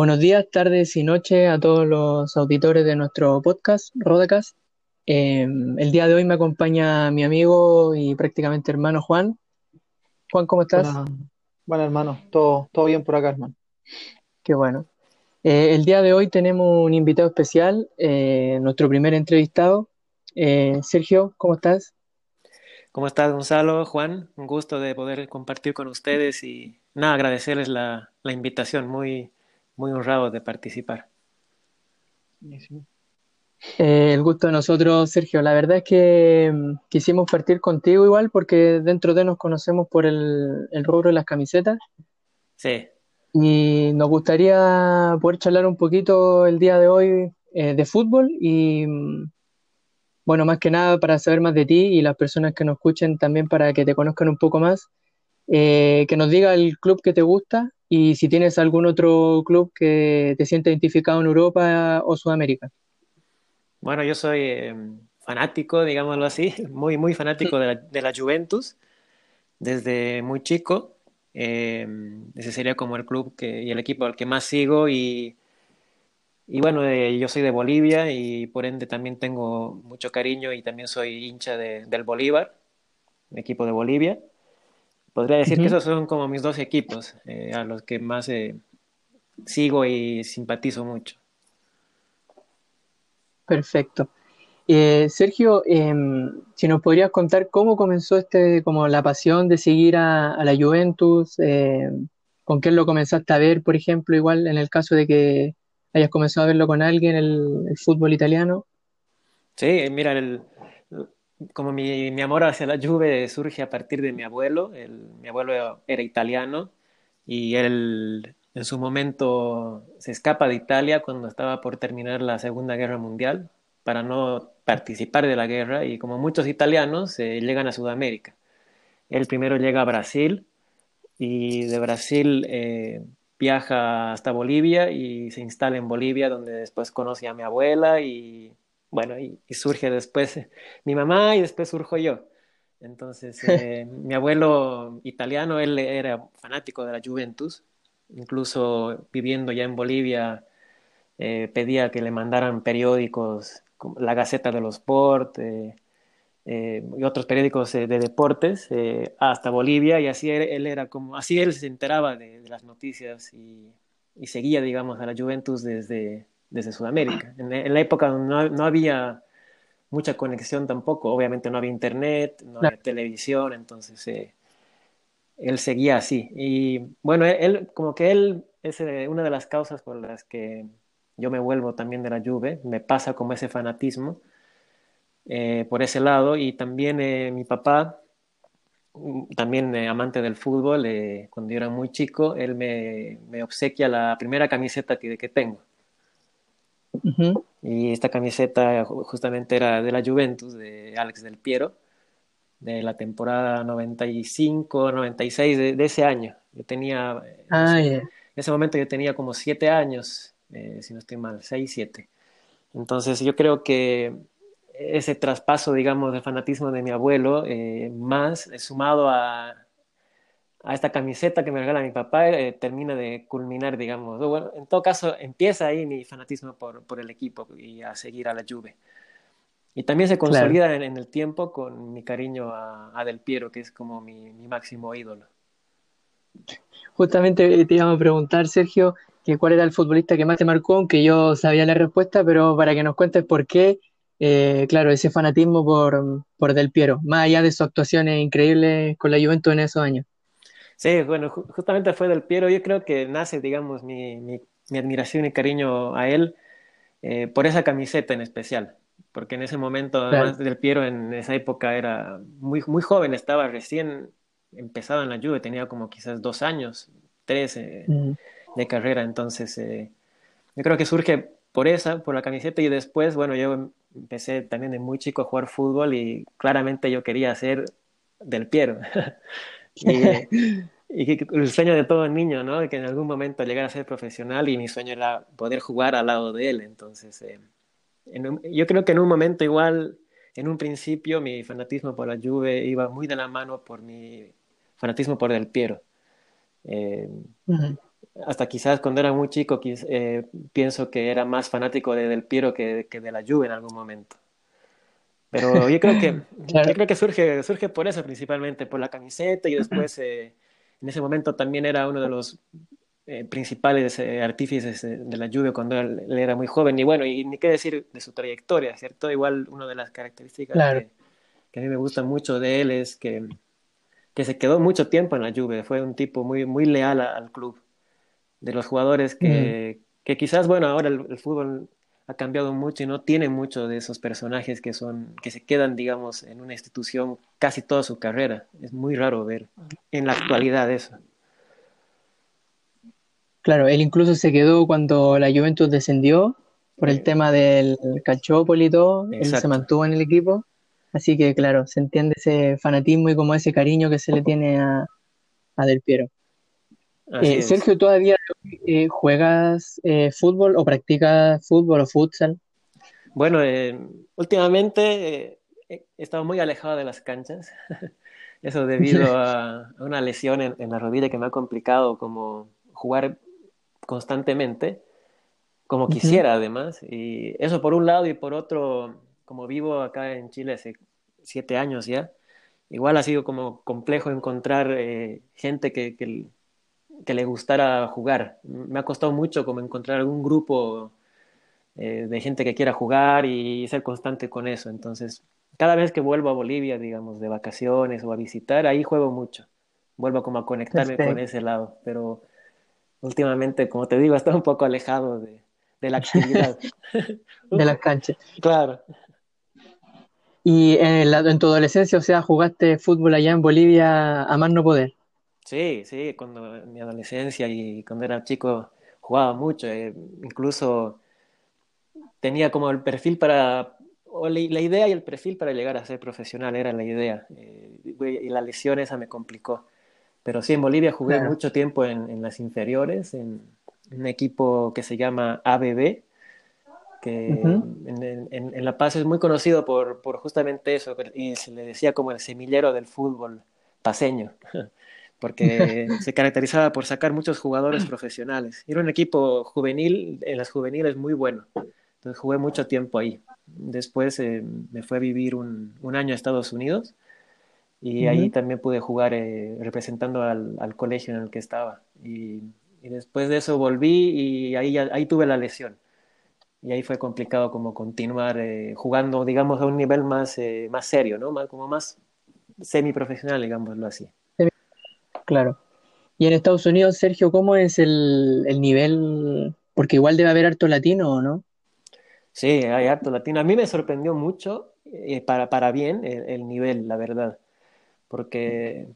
Buenos días, tardes y noches a todos los auditores de nuestro podcast, Rodacast. Eh, el día de hoy me acompaña mi amigo y prácticamente hermano Juan. Juan, ¿cómo estás? Bueno, hermano, todo, todo bien por acá, hermano. Qué bueno. Eh, el día de hoy tenemos un invitado especial, eh, nuestro primer entrevistado. Sergio, ¿cómo estás? ¿Cómo estás, Gonzalo? Juan, un gusto de poder compartir con ustedes y nada, agradecerles la, la invitación, muy, muy honrado de participar. Eh, el gusto de nosotros, Sergio. La verdad es que mm, quisimos partir contigo igual porque dentro de nos conocemos por el, el rubro de las camisetas. Sí. Y nos gustaría poder charlar un poquito el día de hoy eh, de fútbol y mm, bueno, más que nada para saber más de ti y las personas que nos escuchen también para que te conozcan un poco más, eh, que nos diga el club que te gusta y si tienes algún otro club que te siente identificado en Europa o Sudamérica. Bueno, yo soy eh, fanático, digámoslo así, muy, muy fanático de la, de la Juventus desde muy chico. Eh, ese sería como el club que, y el equipo al que más sigo y y bueno, eh, yo soy de Bolivia y por ende también tengo mucho cariño y también soy hincha de, del Bolívar, equipo de Bolivia. Podría decir que esos son como mis dos equipos eh, a los que más eh, sigo y simpatizo mucho. Perfecto. Sergio, em, si nos podrías contar cómo comenzó este, como la pasión de seguir a, a la Juventus, em, con quién lo comenzaste a ver, por ejemplo, igual en el caso de que hayas comenzado a verlo con alguien, el, fútbol italiano. Sí, mira, el, como mi, amor hacia la Juve surge a partir de mi abuelo. mi abuelo era italiano y él en su momento se escapa de Italia cuando estaba por terminar la Segunda Guerra Mundial para no participar de la guerra y como muchos italianos eh, llegan a Sudamérica. Él primero llega a Brasil y de Brasil eh, viaja hasta Bolivia y se instala en Bolivia, donde después conoce a mi abuela y bueno, y, surge después mi mamá y después surjo yo. Entonces, eh, mi abuelo italiano, él era fanático de la Juventus, incluso viviendo ya en Bolivia, eh, pedía que le mandaran periódicos, como la Gaceta de los Sport, eh, eh, y otros periódicos eh, de deportes eh, hasta Bolivia y así él, era como, así él se enteraba de, las noticias y, y, seguía, digamos, a la Juventus desde, desde Sudamérica. En, la época no, no, había mucha conexión tampoco, obviamente no había internet, no había televisión, entonces él seguía así. Y bueno, él, como que él es una de las causas por las que yo me vuelvo también de la Juve, me pasa como ese fanatismo eh, por ese lado. Y también eh, mi papá, mm, también eh, amante del fútbol, cuando yo era muy chico, él me, me obsequia la primera camiseta que, que tengo. Y esta camiseta justamente era de la Juventus, de Alex del Piero, de la temporada 95-96 de, de, ese año. Yo tenía, ah, en ese momento yo tenía como siete años, si no estoy mal, seis, siete. Entonces yo creo que ese traspaso, digamos, de fanatismo de mi abuelo, eh, más eh, sumado a, a, esta camiseta que me regala mi papá, eh, termina de culminar, digamos. Bueno, en todo caso, empieza ahí mi fanatismo por, por, el equipo y a seguir a la Juve. Y también se consolida claro. en, en, el tiempo con mi cariño a, a, Del Piero, que es como mi, mi, máximo ídolo. Justamente te iba a preguntar, Sergio, que cuál era el futbolista que más te marcó, aunque yo sabía la respuesta, pero para que nos cuentes por qué eh, claro, ese fanatismo por, por, Del Piero, más allá de sus actuaciones increíbles con la Juventus en esos años. Sí, bueno, justamente fue Del Piero, yo creo que nace, digamos, mi, mi, mi admiración y cariño a él eh, por esa camiseta en especial, porque en ese momento, además claro. Del Piero en esa época era muy, muy joven, estaba recién empezado en la Juve, tenía como quizás dos años, tres eh, mm. de carrera, entonces eh, yo creo que surge por esa, por la camiseta y después, bueno, yo empecé también de muy chico a jugar fútbol y claramente yo quería ser del Piero. y, y, el sueño de todo niño, ¿no? Que en algún momento llegara a ser profesional y mi sueño era poder jugar al lado de él. Entonces, eh, en un, yo creo que en un momento igual, en un principio, mi fanatismo por la Juve iba muy de la mano por mi fanatismo por Del Piero. Eh, uh -huh. hasta quizás cuando era muy chico, eh, pienso que era más fanático de Del Piero que, que, de la Juve en algún momento. Pero yo creo que, yo creo que surge, surge por eso principalmente, por la camiseta y después eh, en ese momento también era uno de los eh, principales eh, artífices de la Juve cuando él, era muy joven. Y bueno, y ni qué decir de su trayectoria, ¿cierto? Igual una de las características que, que, a mí me gusta mucho de él es que, que se quedó mucho tiempo en la Juve, fue un tipo muy, muy leal al club. De los jugadores que, que quizás, bueno, ahora el, fútbol ha cambiado mucho y no tiene mucho de esos personajes que son que se quedan digamos en una institución casi toda su carrera. Es muy raro ver en la actualidad eso. Claro él incluso se quedó cuando la Juventus descendió por el tema del Calciopoli y todo él se mantuvo en el equipo. Así que claro se entiende ese fanatismo y como ese cariño que se le tiene a, a Del Piero eh, Sergio, ¿todavía eh, juegas eh, fútbol o practicas fútbol o futsal? Bueno, últimamente he estado muy alejado de las canchas. Eso debido a, una lesión en, la rodilla que me ha complicado como jugar constantemente, como quisiera además. Y eso por un lado y por otro, como vivo acá en Chile hace siete años ya, igual ha sido como complejo encontrar gente que, que que le gustara jugar. Me ha costado mucho como encontrar algún grupo eh, de gente que quiera jugar y ser constante con eso. Entonces, cada vez que vuelvo a Bolivia, digamos, de vacaciones o a visitar, ahí juego mucho. Vuelvo como a conectarme con ese lado. Pero últimamente, como te digo, estoy un poco alejado de, de la actividad. de las canchas. Claro. Y en, en, tu adolescencia, o sea, jugaste fútbol allá en Bolivia a más no poder. Sí, sí, cuando en mi adolescencia y cuando era chico jugaba mucho, eh, incluso tenía como el perfil para, o la, idea y el perfil para llegar a ser profesional era la idea, eh, y la lesión esa me complicó. Pero sí, en Bolivia jugué mucho tiempo en, las inferiores, en, un equipo que se llama ABB, que en, en, La Paz es muy conocido por, por justamente eso, y se le decía como el semillero del fútbol paseño. porque se caracterizaba por sacar muchos jugadores profesionales. Era un equipo juvenil, en las juveniles muy bueno. Entonces jugué mucho tiempo ahí. Después eh, me fui a vivir un, un, año a Estados Unidos y ahí también pude jugar eh, representando al, al, colegio en el que estaba. Y, y, después de eso volví y ahí, ahí tuve la lesión. Y ahí fue complicado como continuar eh, jugando, digamos, a un nivel más, más serio, ¿no? Más, como más semiprofesional, digámoslo así. Claro. Y en Estados Unidos, Sergio, ¿cómo es el, nivel? Porque igual debe haber harto latino, ¿o no? Sí, hay harto latino. A mí me sorprendió mucho, eh, para, para bien, el, nivel, la verdad. Porque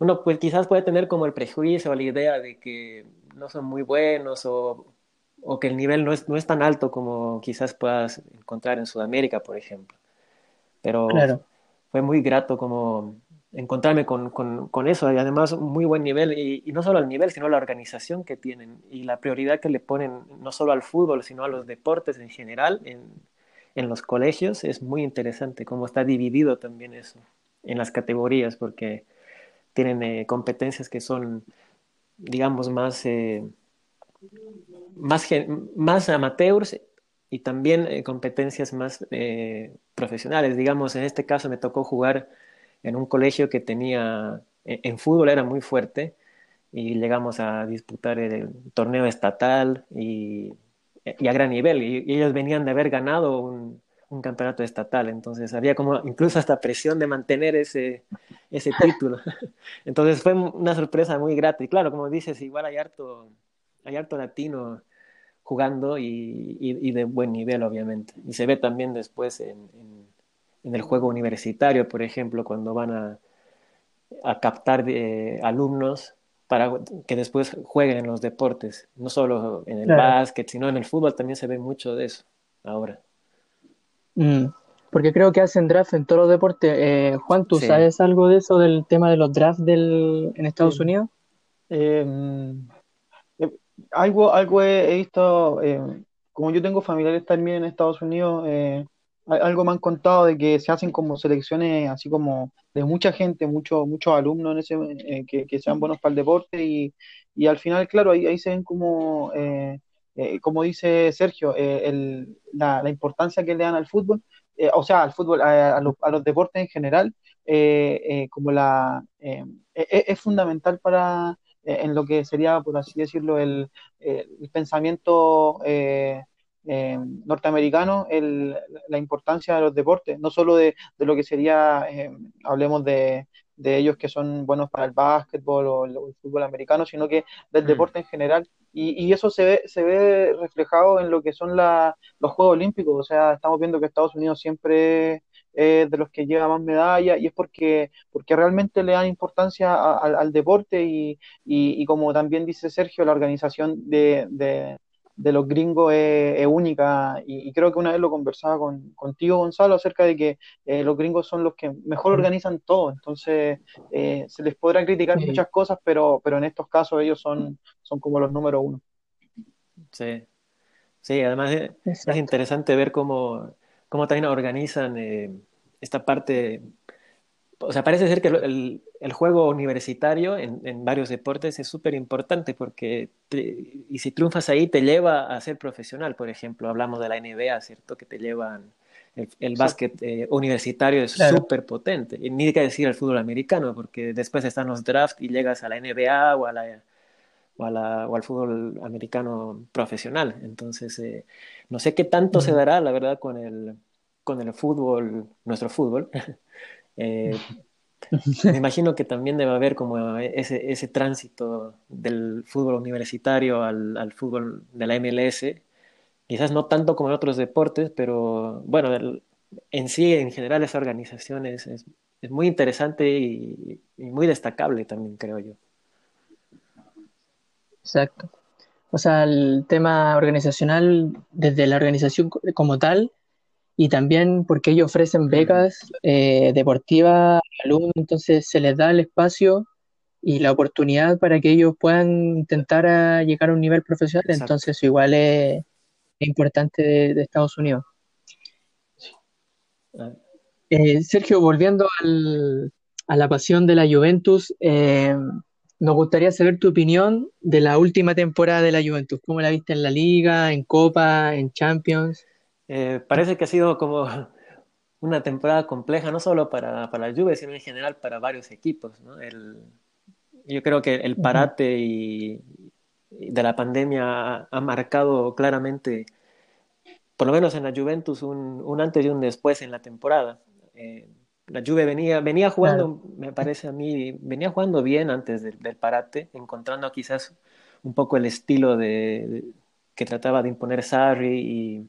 uno pues quizás puede tener como el prejuicio o la idea de que no son muy buenos o, o que el nivel no es, no es tan alto como quizás puedas encontrar en Sudamérica, por ejemplo. Pero fue muy grato como encontrarme con, con, eso. Y además muy buen nivel y, no solo el nivel sino la organización que tienen y la prioridad que le ponen no solo al fútbol sino a los deportes en general en, en los colegios. Es muy interesante cómo está dividido también eso en las categorías porque tienen eh, competencias que son digamos más eh, más, más amateurs y también eh, competencias más profesionales. Digamos en este caso me tocó jugar en un colegio que tenía, en, fútbol era muy fuerte y llegamos a disputar el torneo estatal y, y a gran nivel. Y, ellos venían de haber ganado un, un, campeonato estatal, entonces había como incluso hasta presión de mantener ese, ese título. entonces fue una sorpresa muy grata. Y claro, como dices, igual hay harto, hay harto latino jugando y, y, de buen nivel, obviamente. Y se ve también después en en el juego universitario, por ejemplo, cuando van a, a captar eh, alumnos para que después jueguen en los deportes, no solo en el básquet, sino en el fútbol también se ve mucho de eso ahora. Mm, porque creo que hacen draft en todos los deportes. Eh, Juan, ¿tú sabes algo de eso, del tema de los drafts del, en Estados Unidos? Em, eh, algo, algo he, visto, como yo tengo familiares también en Estados Unidos, algo me han contado de que se hacen como selecciones así como de mucha gente, muchos muchos alumnos en ese, eh, que, que, sean buenos para el deporte y, y al final, claro, ahí, ahí se ven como, eh, eh, como dice Sergio, el, la, la, importancia que le dan al fútbol, o sea, al fútbol, a, a, los, a, los, deportes en general, como la es, es fundamental para en lo que sería, por así decirlo, el, el pensamiento eh, eh, norteamericano el, la importancia de los deportes, no solo de, de lo que sería, eh, hablemos de, de, ellos que son buenos para el básquetbol o el, o el fútbol americano, sino que del mm. deporte en general. Y, y, eso se ve, se ve reflejado en lo que son la, los Juegos Olímpicos. O sea, estamos viendo que Estados Unidos siempre es de los que lleva más medallas y es porque, porque realmente le dan importancia a, a, al deporte y, y, y, como también dice Sergio, la organización de, de de los gringos es, es única. Y, y, creo que una vez lo conversaba con, contigo, Gonzalo, acerca de que eh, los gringos son los que mejor organizan todo, entonces eh, se les podrá criticar sí. muchas cosas, pero, pero en estos casos ellos son, son como los número uno. Sí, sí, además es, es interesante ver cómo, cómo también organizan eh, esta parte. O sea, parece ser que el, el juego universitario en, en, varios deportes es súper importante porque, te, y si triunfas ahí, te lleva a ser profesional, por ejemplo, hablamos de la NBA, ¿cierto? Que te llevan, el, el básquet eh, universitario es súper claro. potente, y ni que decir el fútbol americano, porque después están los drafts y llegas a la NBA o, a la, o, a la, o al fútbol americano profesional, entonces, eh, no sé qué tanto se dará, la verdad, con el, con el fútbol, nuestro fútbol. Eh, me imagino que también debe haber como ese, ese tránsito del fútbol universitario al, al, fútbol de la MLS, quizás no tanto como en otros deportes, pero bueno, el, en sí, en general, esa organización es, es, es muy interesante y, y, muy destacable también, creo yo. Exacto. O sea, el tema organizacional, desde la organización como tal, y también porque ellos ofrecen becas eh, deportivas a alumnos, entonces se les da el espacio y la oportunidad para que ellos puedan intentar a llegar a un nivel profesional, Exacto. entonces igual es, es importante de, de, Estados Unidos. Eh, Sergio, volviendo al, a la pasión de la Juventus, eh, nos gustaría saber tu opinión de la última temporada de la Juventus. ¿Cómo la viste en la liga, en Copa, en Champions? Eh, parece que ha sido como una temporada compleja, no solo para, para la Juve, sino en general para varios equipos. ¿no? El, yo creo que el parate y, y de la pandemia ha, ha, marcado claramente, por lo menos en la Juventus, un, un antes y un después en la temporada. Eh, la Juve venía, venía jugando, claro. me parece a mí, venía jugando bien antes del, del, parate, encontrando quizás un poco el estilo de, de, que trataba de imponer Sarri y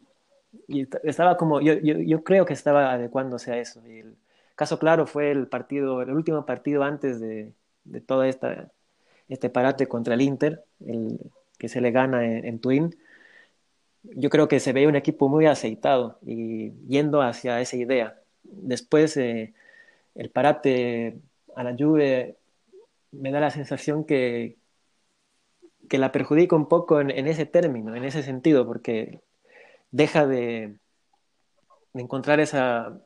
y estaba como, yo, yo, creo que estaba adecuándose a eso. Y el caso claro fue el partido, el último partido antes de, de todo esta, este parate contra el Inter, el que se le gana en, en Twin. Yo creo que se veía un equipo muy aceitado y yendo hacia esa idea. Después, eh, el parate a la Juve me da la sensación que, que la perjudica un poco en, en ese término, en ese sentido, porque deja de, de, encontrar esa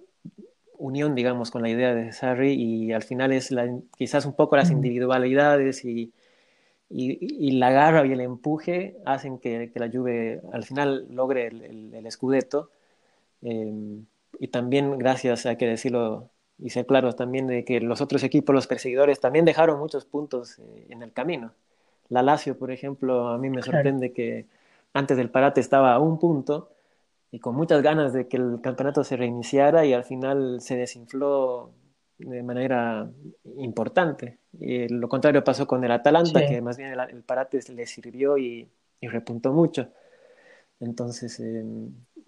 unión, digamos, con la idea de Sarri y al final es la, quizás un poco las individualidades y, y, y, la garra y el empuje hacen que, que, la Juve al final logre el, el, el escudeto eh, y también gracias, hay que decirlo y ser claros también de que los otros equipos, los perseguidores, también dejaron muchos puntos eh, en el camino. La Lazio, por ejemplo, a mí me sorprende que antes del parate estaba a un punto y con muchas ganas de que el campeonato se reiniciara y al final se desinfló de manera importante. Y lo contrario pasó con el Atalanta, sí. que más bien el, el, parate le sirvió y, y repuntó mucho. Entonces, eh,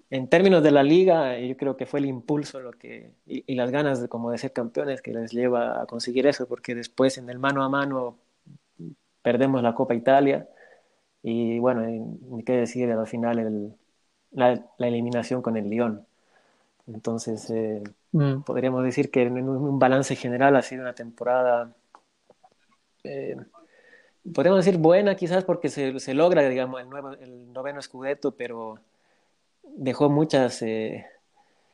en términos de la liga, yo creo que fue el impulso lo que, y, y, las ganas de, como de ser campeones que les lleva a conseguir eso, porque después en el mano a mano perdemos la Copa Italia y bueno, ni qué decir al final el, la, la, eliminación con el Lyon. Entonces, eh, mm. podríamos decir que en un balance general ha sido una temporada, eh, podríamos decir buena quizás porque se, se logra, digamos, el, nuevo, el noveno Scudetto, pero dejó muchas, eh,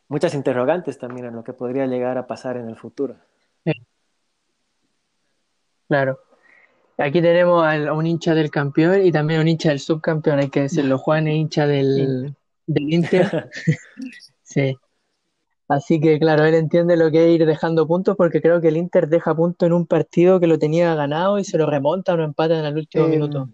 muchas interrogantes también en lo que podría llegar a pasar en el futuro. Claro. Aquí tenemos a un hincha del campeón y también un hincha del subcampeón, hay que decirlo. Juan es hincha del, del Inter. sí. Así que claro, él entiende lo que es ir dejando puntos porque creo que el Inter deja puntos en un partido que lo tenía ganado y se lo remonta o lo empata en el último Eh, minuto.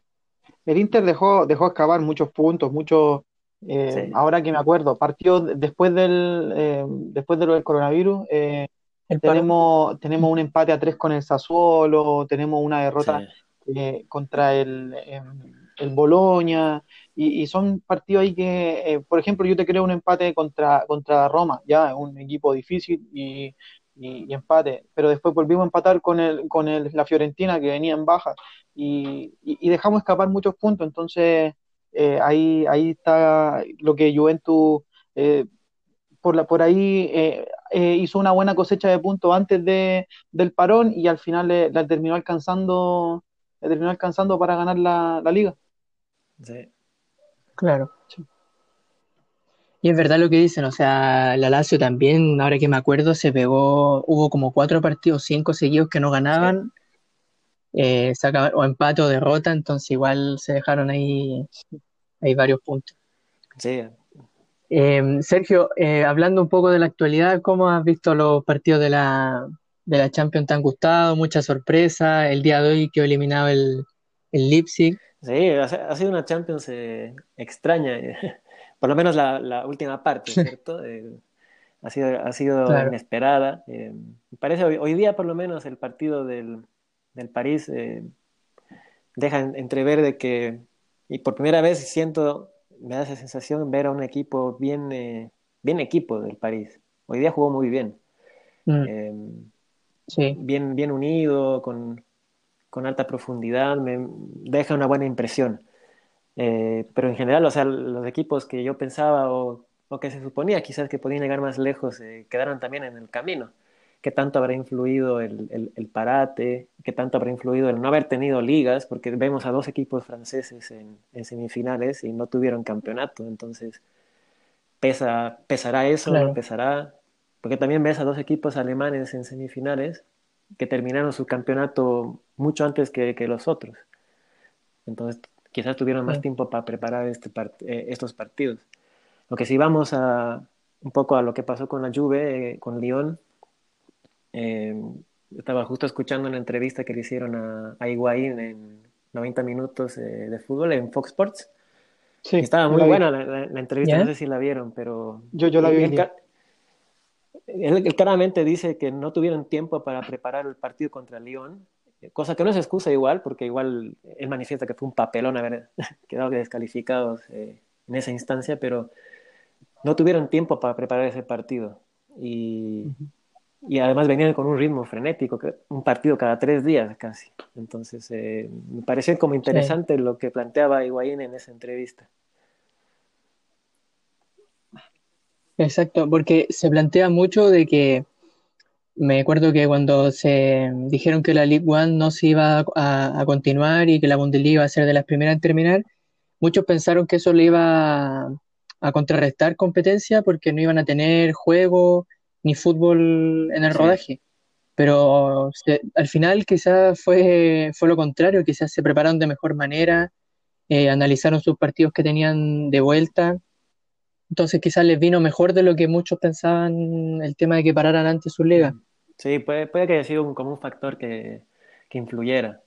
el Inter dejó, dejó excavar muchos puntos, muchos, eh, Sí, ahora que me acuerdo, partió después del, eh, después de lo del coronavirus, eh, El tenemos, tenemos un empate a tres con el Sassuolo, tenemos una derrota sí, eh, contra el, eh, el Bologna, y, y son partidos ahí que, eh, por ejemplo, yo te creo un empate contra, contra Roma, ya, un equipo difícil y, y- y empate, pero después volvimos a empatar con el, con el, la Fiorentina que venía en baja y, y- y dejamos escapar muchos puntos, entonces eh, ahí, ahí está lo que Juventus eh, por, la, por ahí eh, eh, hizo una buena cosecha de puntos antes de, del parón y al final le, la terminó alcanzando, le terminó alcanzando para ganar la, la liga. sí. Claro. Sí. Y es verdad lo que dicen, o sea, la Lazio también, ahora que me acuerdo, se pegó, hubo como cuatro partidos, cinco seguidos que no ganaban, eh, se o empate o derrota, entonces igual se dejaron ahí, ahí varios puntos. Sí, Eh, Sergio, eh, hablando un poco de la actualidad, ¿cómo has visto los partidos de la, de la Champions? ¿Te han gustado? Mucha sorpresa. El día de hoy quedó eliminado el, el Leipzig. Sí, ha, sido una Champions eh, extraña, por lo menos la, la última parte, ¿cierto? Eh, ha sido, ha sido Claro. inesperada. Eh, me parece hoy, hoy día por lo menos el partido del, del París eh, deja en- entrever de que, y por primera vez siento, me da esa sensación ver a un equipo bien, eh, bien equipo del París. Hoy día jugó muy bien. Mm, Eh, sí, bien, bien unido, con, con alta profundidad, me deja una buena impresión. Eh, pero en general, o sea, los equipos que yo pensaba o, o que se suponía quizás que podían llegar más lejos eh, quedaron también en el camino. ¿Qué tanto habrá influido el, el, el parate? ¿Qué tanto habrá influido el no haber tenido ligas? Porque vemos a dos equipos franceses en, en semifinales y no tuvieron campeonato. Entonces, pesa, ¿pesará eso? claro. ¿No pesará? Porque también ves a dos equipos alemanes en semifinales que terminaron su campeonato mucho antes que, que los otros. Entonces, quizás tuvieron más Sí. tiempo para preparar este part- eh, estos partidos. Lo que si vamos a un poco a lo que pasó con la Juve, eh, con Lyon, eh, estaba justo escuchando una entrevista que le hicieron a, a Higuaín en 90 minutos eh, de fútbol en Fox Sports. Sí, estaba muy la buena la, la- la entrevista, ¿Ya? no sé si la vieron, pero Yo, yo la vi él, él- él claramente dice que no tuvieron tiempo para preparar el partido contra Lyon, cosa que no es excusa igual, porque igual él manifiesta que fue un papelón haber quedado descalificados eh, en esa instancia, pero no tuvieron tiempo para preparar ese partido. Y, y además venían con un ritmo frenético, que- un partido cada tres días casi. Entonces, eh, me pareció como interesante lo que planteaba Higuaín en esa entrevista. Exacto, porque se plantea mucho de que me acuerdo que cuando se dijeron que la League One no se iba a, a- a continuar y que la Bundesliga iba a ser de las primeras en terminar, muchos pensaron que eso le iba a, a contrarrestar competencia porque no iban a tener juego ni fútbol en el Sí. rodaje. Pero se- al final quizás fue, fue lo contrario, quizás se prepararon de mejor manera, eh, analizaron sus partidos que tenían de vuelta. Entonces quizás les vino mejor de lo que muchos pensaban el tema de que pararan antes su liga. Sí, puede, puede que haya sido un, como un factor que, que influyera.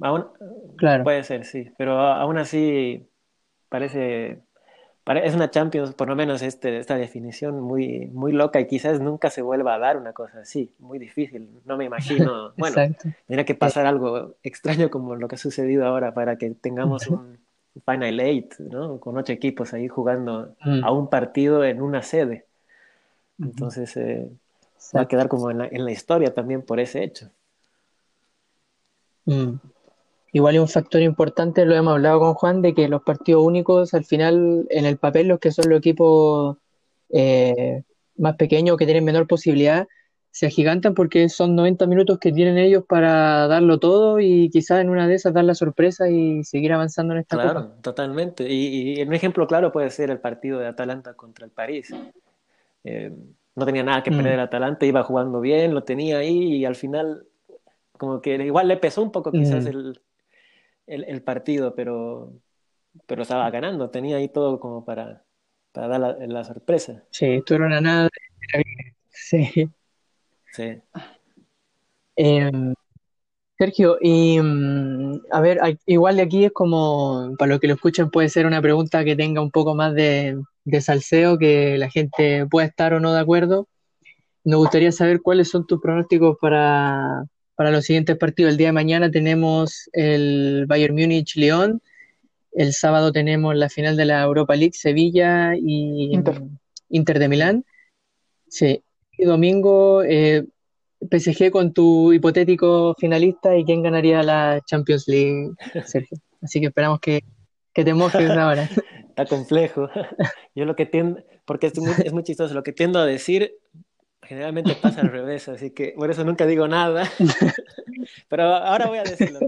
Aún, Claro, puede ser, sí, pero aún así parece, pare- es una Champions, por lo menos este, esta definición muy, muy loca y quizás nunca se vuelva a dar una cosa así, muy difícil. No me imagino, bueno, tendría que pasar algo extraño como lo que ha sucedido ahora para que tengamos un Final Eight, ¿no? Con ocho equipos ahí jugando Mm, a un partido en una sede. Entonces eh, va a quedar como en la, en la historia también por ese hecho. Mm. Igual es un factor importante, lo hemos hablado con Juan, de que los partidos únicos al final en el papel los que son los equipos eh, más pequeños que tienen menor posibilidad se agigantan porque son 90 minutos que tienen ellos para darlo todo y quizás en una de esas dar la sorpresa y seguir avanzando en esta copa. Claro, totalmente. Y, y un ejemplo claro puede ser el partido de Atalanta contra el París. Eh, no tenía nada que perder el mm. Atalanta, iba jugando bien, lo tenía ahí y al final como que igual le pesó un poco quizás mm. el, el, partido, pero, pero estaba ganando, tenía ahí todo como para, para dar la, la sorpresa. Sí, esto era una nada. Sí. Sí. Em, Sergio, y mm, a ver, igual de aquí es como, para los que lo escuchen, puede ser una pregunta que tenga un poco más de, de salseo, que la gente pueda estar o no de acuerdo. Nos gustaría saber cuáles son tus pronósticos para, para los siguientes partidos. El día de mañana tenemos el Bayern Múnich-León. El sábado tenemos la final de la Europa League, Sevilla y Inter, de Milán. Sí. Y domingo, eh, PSG con tu hipotético finalista y quién ganaría la Champions League, Sergio. Así que esperamos que, que te mojes ahora. Está complejo. Yo lo que tiendo, porque es muy, es muy chistoso, lo que tiendo a decir generalmente pasa al revés, así que por eso nunca digo nada. Pero ahora voy a decirlo.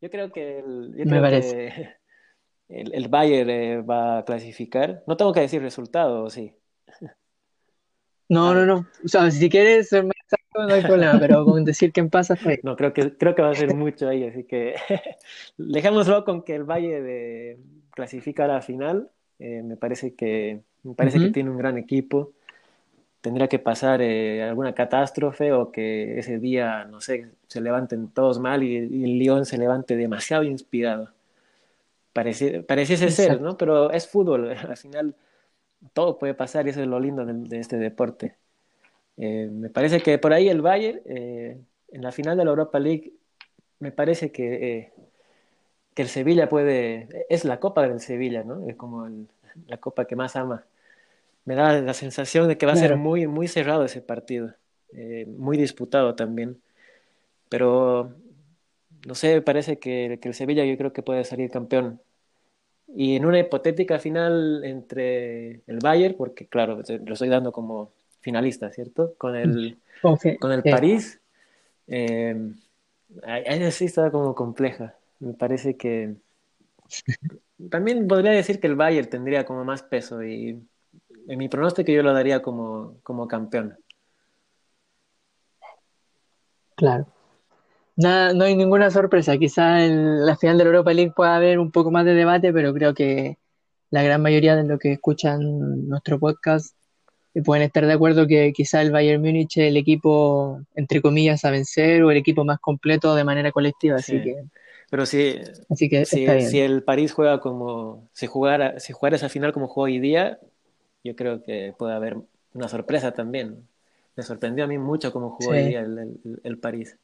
Yo creo que el, el, Bayern eh, va a clasificar. No tengo que decir resultado, sí? No, no, no. O sea, si quieres ser más exacto, no hay problema, pero con decir quién pasa, fue. No, creo que, creo que va a ser mucho ahí, así que dejémoslo con que el Bayern de, clasifica a la final. Eh, me parece que me parece que tiene un gran equipo tendría que pasar eh, alguna catástrofe o que ese día, no sé, se levanten todos mal y, el León se levante demasiado inspirado. pareciese ser, ¿no? Pero es fútbol, al final todo puede pasar y eso es lo lindo de, este deporte. Eh, me parece que por ahí el Bayern, eh, en la final de la Europa League, me parece que, que el Sevilla puede, es la copa del Sevilla, ¿no? Es como la copa que más ama me da la sensación de que va a ser muy, muy cerrado ese partido, eh, muy disputado también. Pero, no sé, parece que, que, el Sevilla yo creo que puede salir campeón. Y en una hipotética final entre el Bayern, porque claro, lo estoy dando como finalista, ¿cierto? Con el, con el París, eh, ahí sí está como compleja. Me parece que también podría decir que el Bayern tendría como más peso y en mi pronóstico yo lo daría como, como campeón. Claro. Nada, no hay ninguna sorpresa. Quizá en la final de la Europa League pueda haber un poco más de debate, pero creo que la gran mayoría de los que escuchan nuestro podcast pueden estar de acuerdo que quizá el Bayern Múnich es el equipo, entre comillas, a vencer o el equipo más completo de manera colectiva. Así que. Pero si, así que si, si, el París juega como. Si jugara, si jugara esa final como juega hoy día, yo creo que puede haber una sorpresa también. Me sorprendió a mí mucho cómo jugó el, París.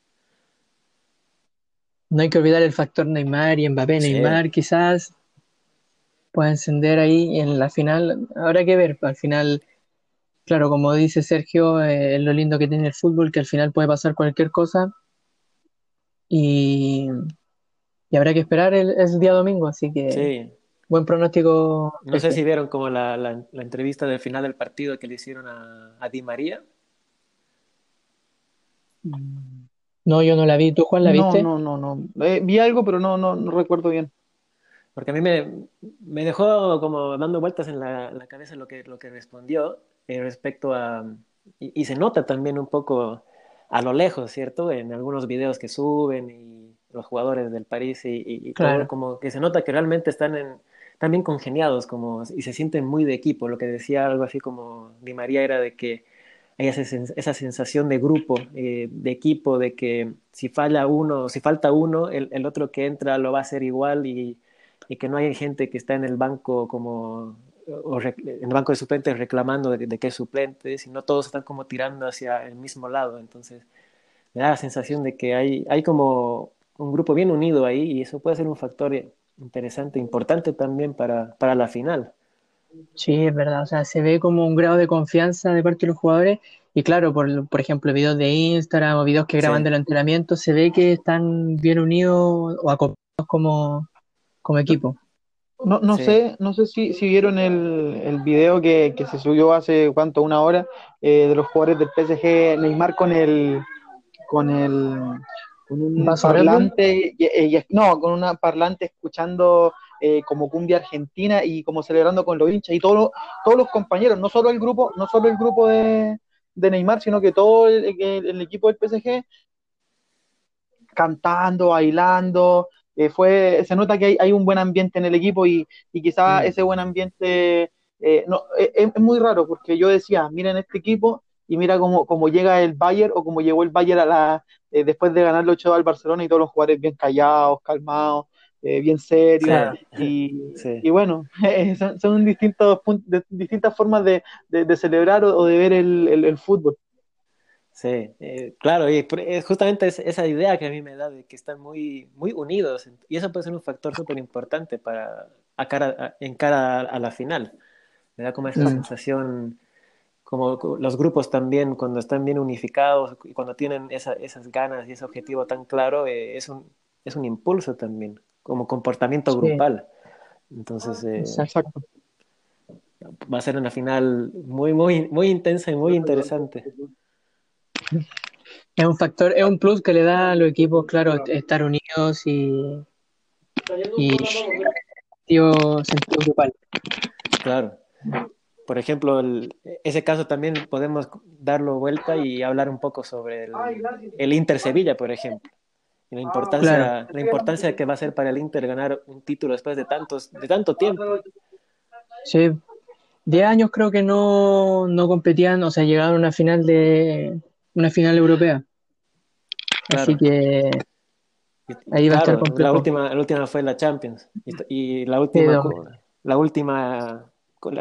No hay que olvidar el factor Neymar y Mbappé. Neymar quizás pueda encender ahí en la final. Habrá que ver. Al final, claro, como dice Sergio, eh, es lo lindo que tiene el fútbol, que al final puede pasar cualquier cosa. Y, y habrá que esperar el, el día domingo, así que sí. Buen pronóstico. No sé si vieron como la, la, entrevista del final del partido que le hicieron a, a Di María. Mm. No, yo no la vi. ¿Tú, Juan, la viste? No, no, no. Eh, vi algo, pero no, no, no, recuerdo bien. Porque a mí me, me dejó como dando vueltas en la, la cabeza lo que, lo que respondió eh, respecto a... Y, se nota también un poco a lo lejos, ¿cierto? En algunos videos que suben y los jugadores del París y, y, claro. como que se nota que realmente están en, también congeniados como, y se sienten muy de equipo. Lo que decía algo así como Di María era de que hay esa sensación de grupo, eh, de equipo, de que si falla uno, si falta uno, el, el, otro que entra lo va a hacer igual y, y, que no hay gente que está en el banco como o en el banco de suplentes reclamando de, de, que es suplente, sino todos están como tirando hacia el mismo lado. Entonces, me da la sensación de que hay, hay como un grupo bien unido ahí y eso puede ser un factor interesante, importante también para, para la final. Sí, es verdad, o sea, se ve como un grado de confianza de parte de los jugadores y claro, por, por ejemplo, videos de Instagram o videos que graban sí. del entrenamiento, se ve que están bien unidos o acoplados como, como equipo. No, no sí. sé, no sé si, si vieron el, el video que, que, se subió hace cuánto, una hora, eh, de los jugadores del PSG Neymar con el con el con un parlante, y, y, no, con una parlante escuchando eh, como cumbia argentina y como celebrando con los hinchas y todos los, todos los compañeros, no solo el grupo, no solo el grupo de, Neymar, sino que todo el, equipo del PSG cantando, bailando, eh, fue, se nota que hay, un buen ambiente en el equipo y, y quizás mm. ese buen ambiente eh, no, es, es, muy raro porque yo decía, miren este equipo y mira cómo, cómo llega el Bayern o cómo llegó el Bayern a la, eh, después de ganar 8 al Barcelona y todos los jugadores bien callados, calmados, eh, bien serios. y, bueno, son, distintos, distintas formas de, de, celebrar o, de ver el, el, fútbol. Sí, eh, claro, y es justamente esa idea que a mí me da de que están muy, muy unidos y eso puede ser un factor súper importante para a cara, en cara a, la final. Me da como esa mm. sensación como los grupos también, cuando están bien unificados y cuando tienen esa, esas ganas y ese objetivo tan claro, eh, es, un, es un impulso también, como comportamiento grupal. Entonces, eh, Exacto. va a ser una final muy, muy, muy intensa y muy interesante. Es un factor, es un plus que le da a los equipos, claro, estar unidos y, y sentido, sentido grupal. Claro por ejemplo, ese caso también podemos darlo vuelta y hablar un poco sobre el, Inter Sevilla, por ejemplo. la importancia, la importancia que va a ser para el Inter ganar un título después de tantos, de tanto tiempo. Sí, de años creo que no, no competían, o sea, llegaron a una final de una final europea. Así que ahí va a estar complejo. La última, la última fue la Champions y, la última, la última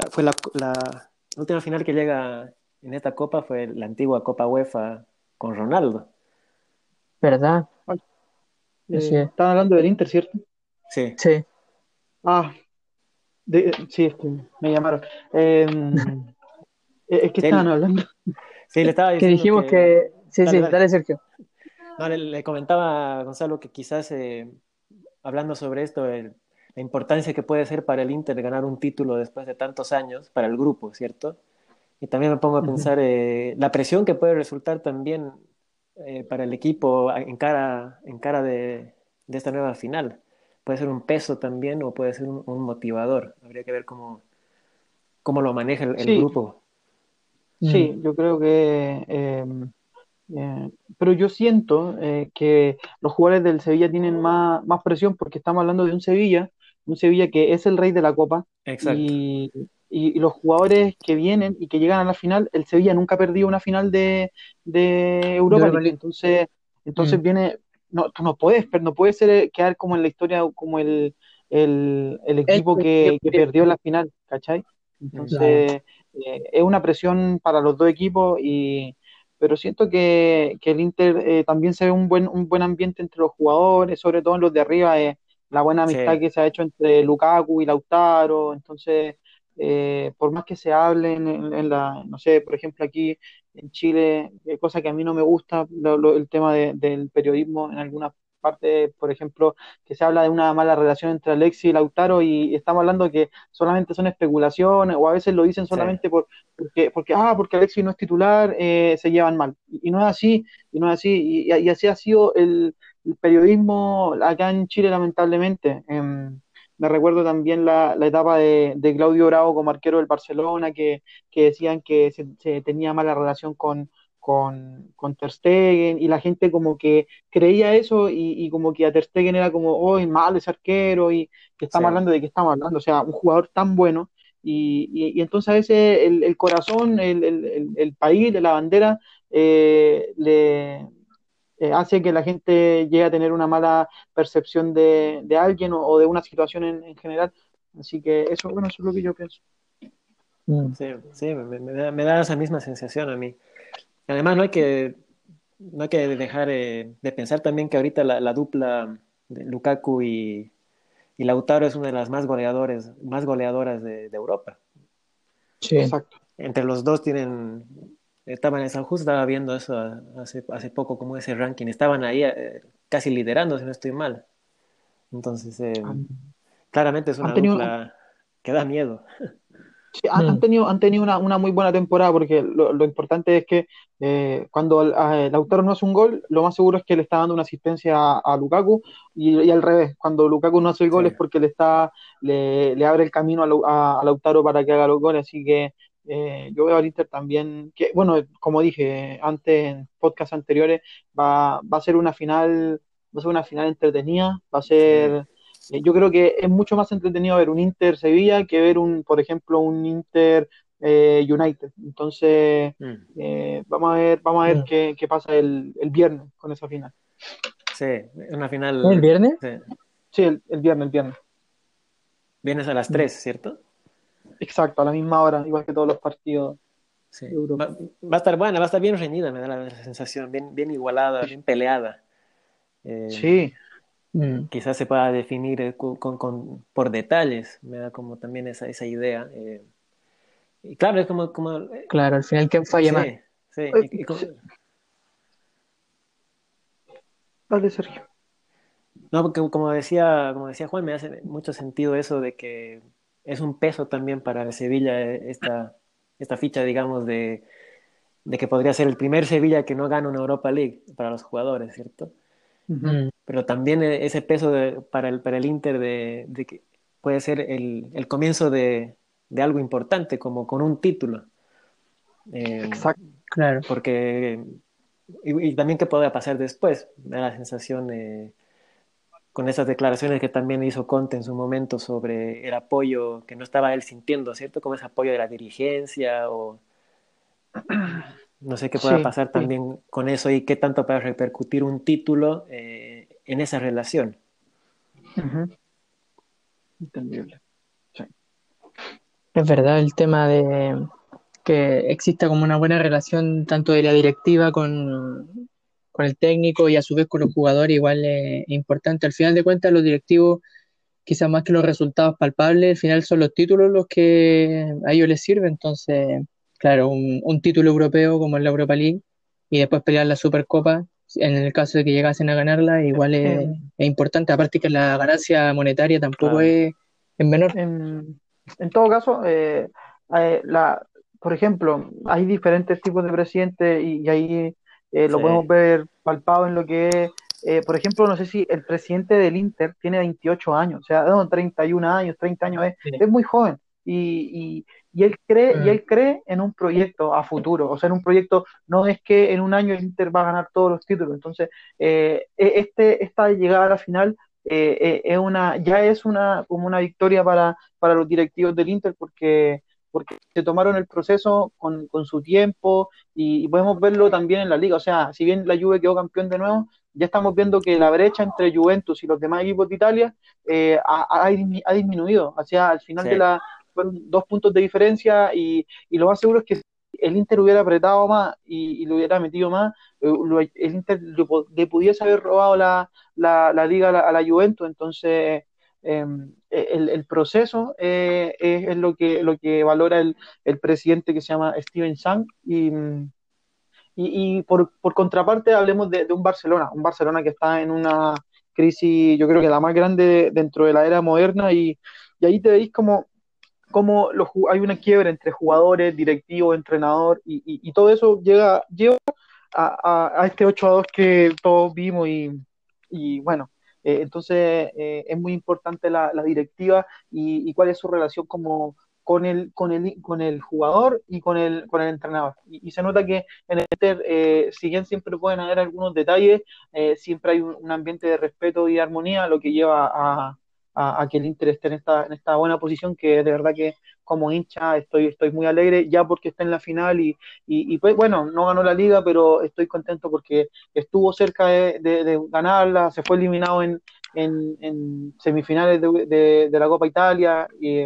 fue la, la, última final que llega en esta copa fue la antigua Copa UEFA con Ronaldo. ¿Verdad? Eh, Estaban hablando del Inter, ¿cierto? Sí. Sí. Ah, sí, es que me llamaron. Em, es que estaban hablando. Sí, le estaba diciendo. Que dijimos que. Sí, sí, dale, Sergio. No, le, comentaba a Gonzalo que quizás eh, hablando sobre esto, el, la importancia que puede ser para el Inter ganar un título después de tantos años, para el grupo, ¿cierto? Y también me pongo a pensar eh, la presión que puede resultar también eh, para el equipo en cara, en cara de, de, esta nueva final. Puede ser un peso también o puede ser un, motivador. Habría que ver cómo, cómo lo maneja el, grupo. Sí, yo creo que... Em, eh, pero yo siento que los jugadores del Sevilla tienen más, más presión porque estamos hablando de un Sevilla un Sevilla que es el rey de la Copa. Y, y, los jugadores que vienen y que llegan a la final, el Sevilla nunca ha perdido una final de, de Europa Entonces, entonces mm. viene, no, tú no puedes, pero no puedes ser, eh, quedar como en la historia como el, el, el equipo que, que, perdió la final, ¿cachai? Entonces, eh, es una presión para los dos equipos y pero siento que, que el Inter eh, también se ve un buen, un buen ambiente entre los jugadores, sobre todo en los de arriba, eh, la buena amistad que se ha hecho entre Lukaku y Lautaro, entonces, eh, por más que se hablen en, la, no sé, por ejemplo aquí en Chile, eh, cosa que a mí no me gusta, el tema del periodismo en algunas partes, por ejemplo, que se habla de una mala relación entre Alexis y Lautaro y estamos hablando que solamente son especulaciones o a veces lo dicen solamente por, porque, porque, ah, porque Alexis no es titular, eh, se llevan mal. Y, no es así, y no es así, y así ha sido el, el periodismo acá en Chile, lamentablemente. Em, me recuerdo también la, etapa de, Claudio Bravo como arquero del Barcelona, que, decían que se, tenía mala relación con, con, con, Ter Stegen, y la gente como que creía eso, y, como que a Ter Stegen era como, oh, malo ese arquero, y que estamos hablando de que estamos hablando, o sea, un jugador tan bueno, y, entonces a veces el, corazón, el, el, el, país, la bandera, eh, le eh, hace que la gente llegue a tener una mala percepción de, alguien o, de una situación en, general. Así que eso, bueno, eso es lo que yo pienso. Mm. Sí, sí me, da, esa misma sensación a mí. Además, no hay que, no hay que dejar eh, de pensar también que ahorita la, dupla de Lukaku y, y, Lautaro es una de las más goleadores, más goleadoras de, de Europa. Sí, exacto. Entre los dos tienen Estaban en San Justo, estaba viendo eso hace, hace poco, como ese ranking. Estaban ahí eh, casi liderando, si no estoy mal. Entonces, eh, claramente es una dupla que da miedo. han, mm. tenido, han tenido una, una, muy buena temporada porque lo, lo importante es que eh, cuando el, autor no hace un gol, lo más seguro es que le está dando una asistencia a, Lukaku y, al revés, cuando Lukaku no hace el gol es porque le está le, le abre el camino a, a, Lautaro para que haga los goles, así que eh, yo veo al Inter también, que bueno, como dije antes en podcasts anteriores, va, va a ser una final, va a ser una final entretenida, va a ser eh, yo creo que es mucho más entretenido ver un Inter Sevilla que ver un, por ejemplo, un Inter eh, United. Entonces, mm. eh, vamos a ver, vamos a ver mm. qué, qué, pasa el, el, viernes con esa final. Sí, una final. ¿El viernes? Sí, el, el, viernes, el viernes. Vienes a las 3, ¿cierto? Exacto, a la misma hora, igual que todos los partidos. Sí. Va, va, a estar buena, va a estar bien reñida, me da la, sensación, bien, bien igualada, bien peleada. sí, Mm. Quizás se pueda definir eh, con, con, por detalles, me da como también esa, esa idea. Eh. y claro, es como, como... Eh, claro, al final, ¿quién falla más? Sí, y, Dale, Sergio. No, porque como decía, como decía Juan, me hace mucho sentido eso de que es un peso también para Sevilla esta, esta ficha, digamos, de, de que podría ser el primer Sevilla que no gana una Europa League para los jugadores, ¿cierto? pero también e, ese peso para, el, para el Inter de, que puede ser el, el comienzo de, de, algo importante, como con un título. Eh, Exacto, claro. Porque, y, también qué podría pasar después, da la sensación eh, con esas declaraciones que también hizo Conte en su momento sobre el apoyo que no estaba él sintiendo, ¿cierto? Como ese apoyo de la dirigencia o... No sé qué pueda pasar también con eso y qué tanto para repercutir un título eh, en esa relación. Entendible. Es verdad el tema de que exista como una buena relación tanto de la directiva con, con el técnico y a su vez con los jugadores igual es, importante. Al final de cuentas los directivos, quizás más que los resultados palpables, al final son los títulos los que a ellos les sirven. Entonces, claro, un, un título europeo como es la Europa League y después pelear la Supercopa en el caso de que llegasen a ganarla, igual es, importante, aparte que la ganancia monetaria tampoco es, menor. En, todo caso, eh, eh, la, por ejemplo, hay diferentes tipos de presidentes y, ahí eh, lo podemos ver palpado en lo que es, por ejemplo, no sé si el presidente del Inter tiene 28 años, o sea, no, 31 años, 30 años, es, es muy joven. Y, y él cree y él mm. cree en un proyecto a futuro, o sea, en un proyecto no es que en un año el Inter va a ganar todos los títulos, entonces eh, e, este esta llegada a la final eh, eh, es una ya es una como una victoria para, para los directivos del Inter porque porque se tomaron el proceso con, con su tiempo y, podemos verlo también en la liga, o sea, si bien la Juve quedó campeón de nuevo, ya estamos viendo que la brecha entre Juventus y los demás equipos de Italia ha, ha, disminuido, o sea, al final de la fueron dos puntos de diferencia y, y, lo más seguro es que el Inter hubiera apretado más y, lo hubiera metido más, eh, el Inter le, pudiese haber robado la, la, liga a la, Juventus, entonces em, e, el, proceso eh, es, lo que lo que valora el, el presidente que se llama Steven Sang y, y, por, por, contraparte hablemos de, un Barcelona, un Barcelona que está en una crisis yo creo que la más grande dentro de la era moderna y, y ahí te veis como cómo hay una quiebra entre jugadores, directivos, entrenador, y, todo eso llega, lleva a, este 8 a 2 que todos vimos y, bueno, eh, entonces eh, es muy importante la, directiva y, cuál es su relación como con el, con el, con el jugador y con el, con el entrenador. Y, se nota que en el Inter, eh, si bien siempre pueden haber algunos detalles, siempre hay un, ambiente de respeto y armonía, lo que lleva a, a, que el Inter esté en esta, en esta buena posición, que de verdad que como hincha estoy, estoy muy alegre ya porque está en la final y, y, pues bueno, no ganó la liga, pero estoy contento porque estuvo cerca de, ganarla, se fue eliminado en, en, semifinales de, de, la Copa Italia y,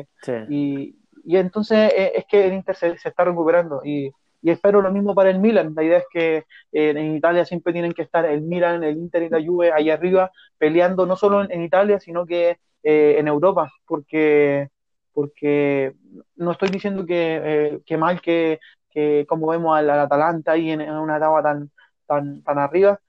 y, y, entonces eh, es que el Inter se, se está recuperando y, y espero lo mismo para el Milan. La idea es que eh, en Italia siempre tienen que estar el Milan, el Inter y la Juve ahí arriba peleando no solo en, Italia, sino que eh, en Europa, porque, porque no estoy diciendo que, eh, mal que, que, como vemos al, Atalanta ahí en, una etapa tan, tan, tan arriba,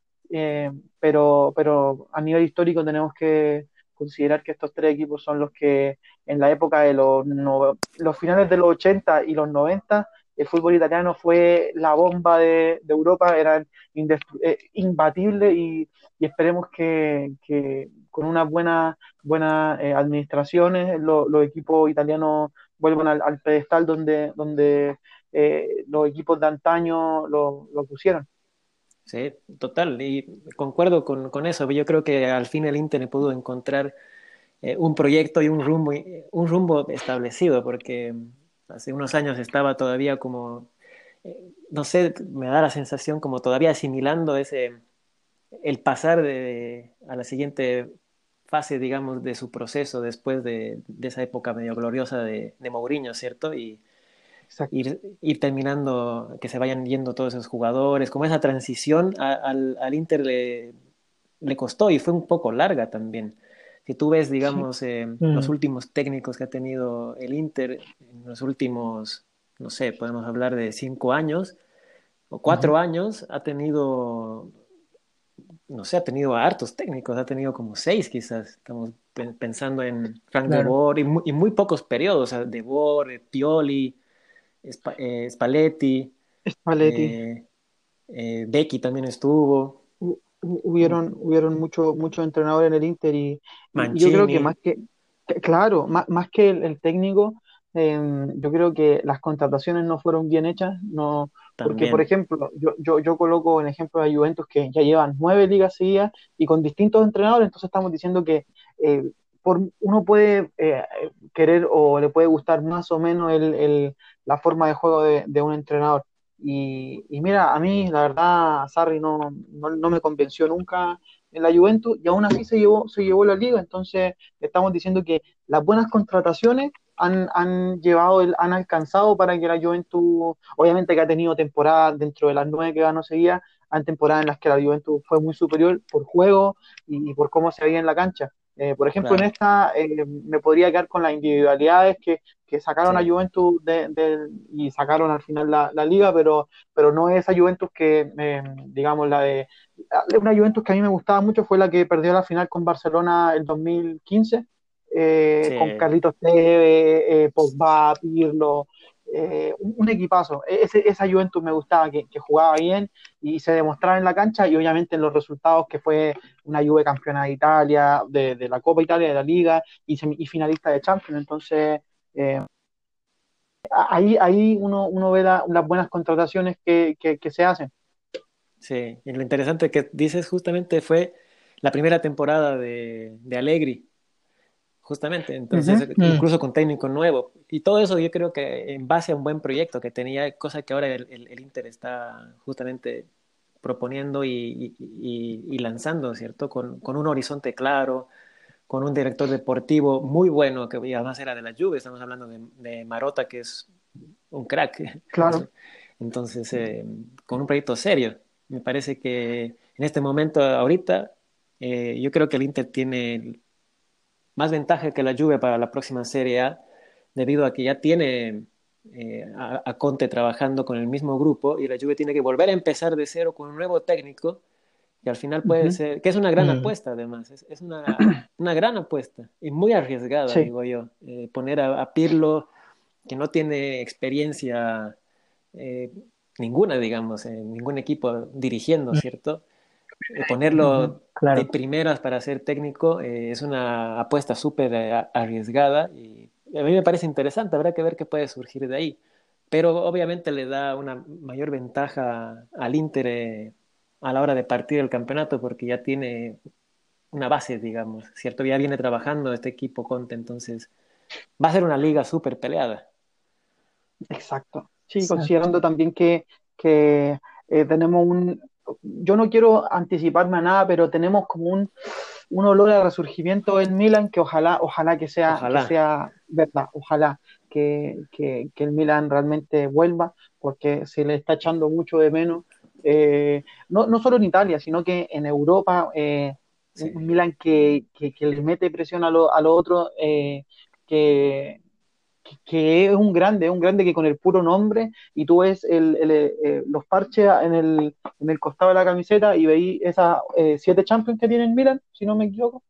pero, pero a nivel histórico tenemos que considerar que estos tres equipos son los que en la época de los, los finales de los 80 y los 90, el fútbol italiano fue la bomba de, Europa, eran eh, imbatibles y, esperemos que, con unas buenas buenas eh, administraciones los equipos italianos vuelvan al, pedestal donde, donde eh, los equipos de antaño lo, pusieron. Sí, total, y concuerdo con, con, eso. Yo creo que al fin el Inter pudo encontrar un proyecto y un rumbo, un rumbo establecido, porque hace unos años estaba todavía como, eh, no sé, me da la sensación como todavía asimilando ese, el pasar de, a la siguiente fase, digamos, de su proceso después de, de esa época medio gloriosa de, de Mourinho, ¿cierto? Y ir, ir, terminando, que se vayan yendo todos esos jugadores, como esa transición al, al, Inter le, le costó y fue un poco larga también. Si tú ves, digamos, eh, los mm. últimos técnicos que ha tenido el Inter en los últimos, no sé, podemos hablar de cinco años o cuatro años, ha tenido, no sé, ha tenido hartos técnicos, ha tenido como seis quizás. Estamos pensando en Frank de Boer y, muy, pocos periodos, o De Boer, Pioli, eh, Spalletti. Spalletti. Eh, Becky también estuvo hubieron, hubieron muchos mucho entrenadores en el Inter y, yo creo que más que, claro, más, más que el, técnico, em, yo creo que las contrataciones no fueron bien hechas, no, porque por ejemplo, yo, yo, yo coloco en ejemplo a Juventus que ya llevan nueve ligas seguidas y con distintos entrenadores, entonces estamos diciendo que eh, por, uno puede eh, querer o le puede gustar más o menos el, el, la forma de juego de, de un entrenador y, mira, a mí la verdad Sarri no, no, me convenció nunca en la Juventus y aún así se llevó, se llevó la liga. Entonces estamos diciendo que las buenas contrataciones han, han llevado, el, han alcanzado para que la Juventus, obviamente que ha tenido temporadas dentro de las nueve que ganó seguía, han temporadas en las que la Juventus fue muy superior por juego y por cómo se veía en la cancha. Eh, por ejemplo, en esta eh, me podría quedar con las individualidades que, que sacaron a Juventus de, y sacaron al final la, la, liga, pero, pero no esa Juventus que, eh, digamos, la de... Una Juventus que a mí me gustaba mucho fue la que perdió la final con Barcelona el 2015, con Carlitos Teve, Pogba, Pirlo, eh, un, equipazo. E, esa Juventus me gustaba, que, jugaba bien y se demostraba en la cancha y obviamente en los resultados que fue una Juve campeona de Italia, de, la Copa Italia, de la Liga y, finalista de Champions. Entonces, eh, ahí, ahí uno, uno ve las buenas contrataciones que, que, se hacen. Sí, y lo interesante que dices justamente fue la primera temporada de, de Allegri, justamente, entonces, mm. incluso con técnico nuevo. Y todo eso yo creo que en base a un buen proyecto que tenía, cosa que ahora el, el, Inter está justamente proponiendo y, y, lanzando, ¿cierto? Con, con, un horizonte claro, con un director deportivo muy bueno, que además era de la Juve, estamos hablando de, de Marota, que es un crack. Claro. Entonces, eh, con un proyecto serio. Me parece que en este momento, ahorita, eh, yo creo que el Inter tiene más ventaja que la Juve para la próxima Serie A, debido a que ya tiene eh, a, Conte trabajando con el mismo grupo y la Juve tiene que volver a empezar de cero con un nuevo técnico y al final puede ser, que es una gran mm. apuesta además, es, una, una, gran apuesta y muy arriesgada, digo yo, eh, poner a, Pirlo, que no tiene experiencia eh, ninguna, digamos, en ningún equipo dirigiendo, mm. ¿cierto? Ponerlo de primeras para ser técnico eh, es una apuesta súper eh, arriesgada y a mí me parece interesante, habrá que ver qué puede surgir de ahí. Pero obviamente le da una mayor ventaja al Inter eh, a la hora de partir el campeonato porque ya tiene una base, digamos, ¿cierto? Ya viene trabajando este equipo Conte, entonces va a ser una liga súper peleada. Exacto. Sí, considerando también que, que tenemos un, yo no quiero anticiparme a nada, pero tenemos como un, un olor a resurgimiento en Milan que ojalá, ojalá que sea, sea verdad, ojalá que, que, el Milan realmente vuelva, porque se le está echando mucho de menos, eh, no, no, solo en Italia, sino que en Europa, eh, un Milan que, que, le mete presión a lo, a lo otro, eh, que, que es un grande, un grande que con el puro nombre, y tú ves el, eh, los parches en el, costado de la camiseta y veis esas eh, siete Champions que tiene el Milan, si no me equivoco,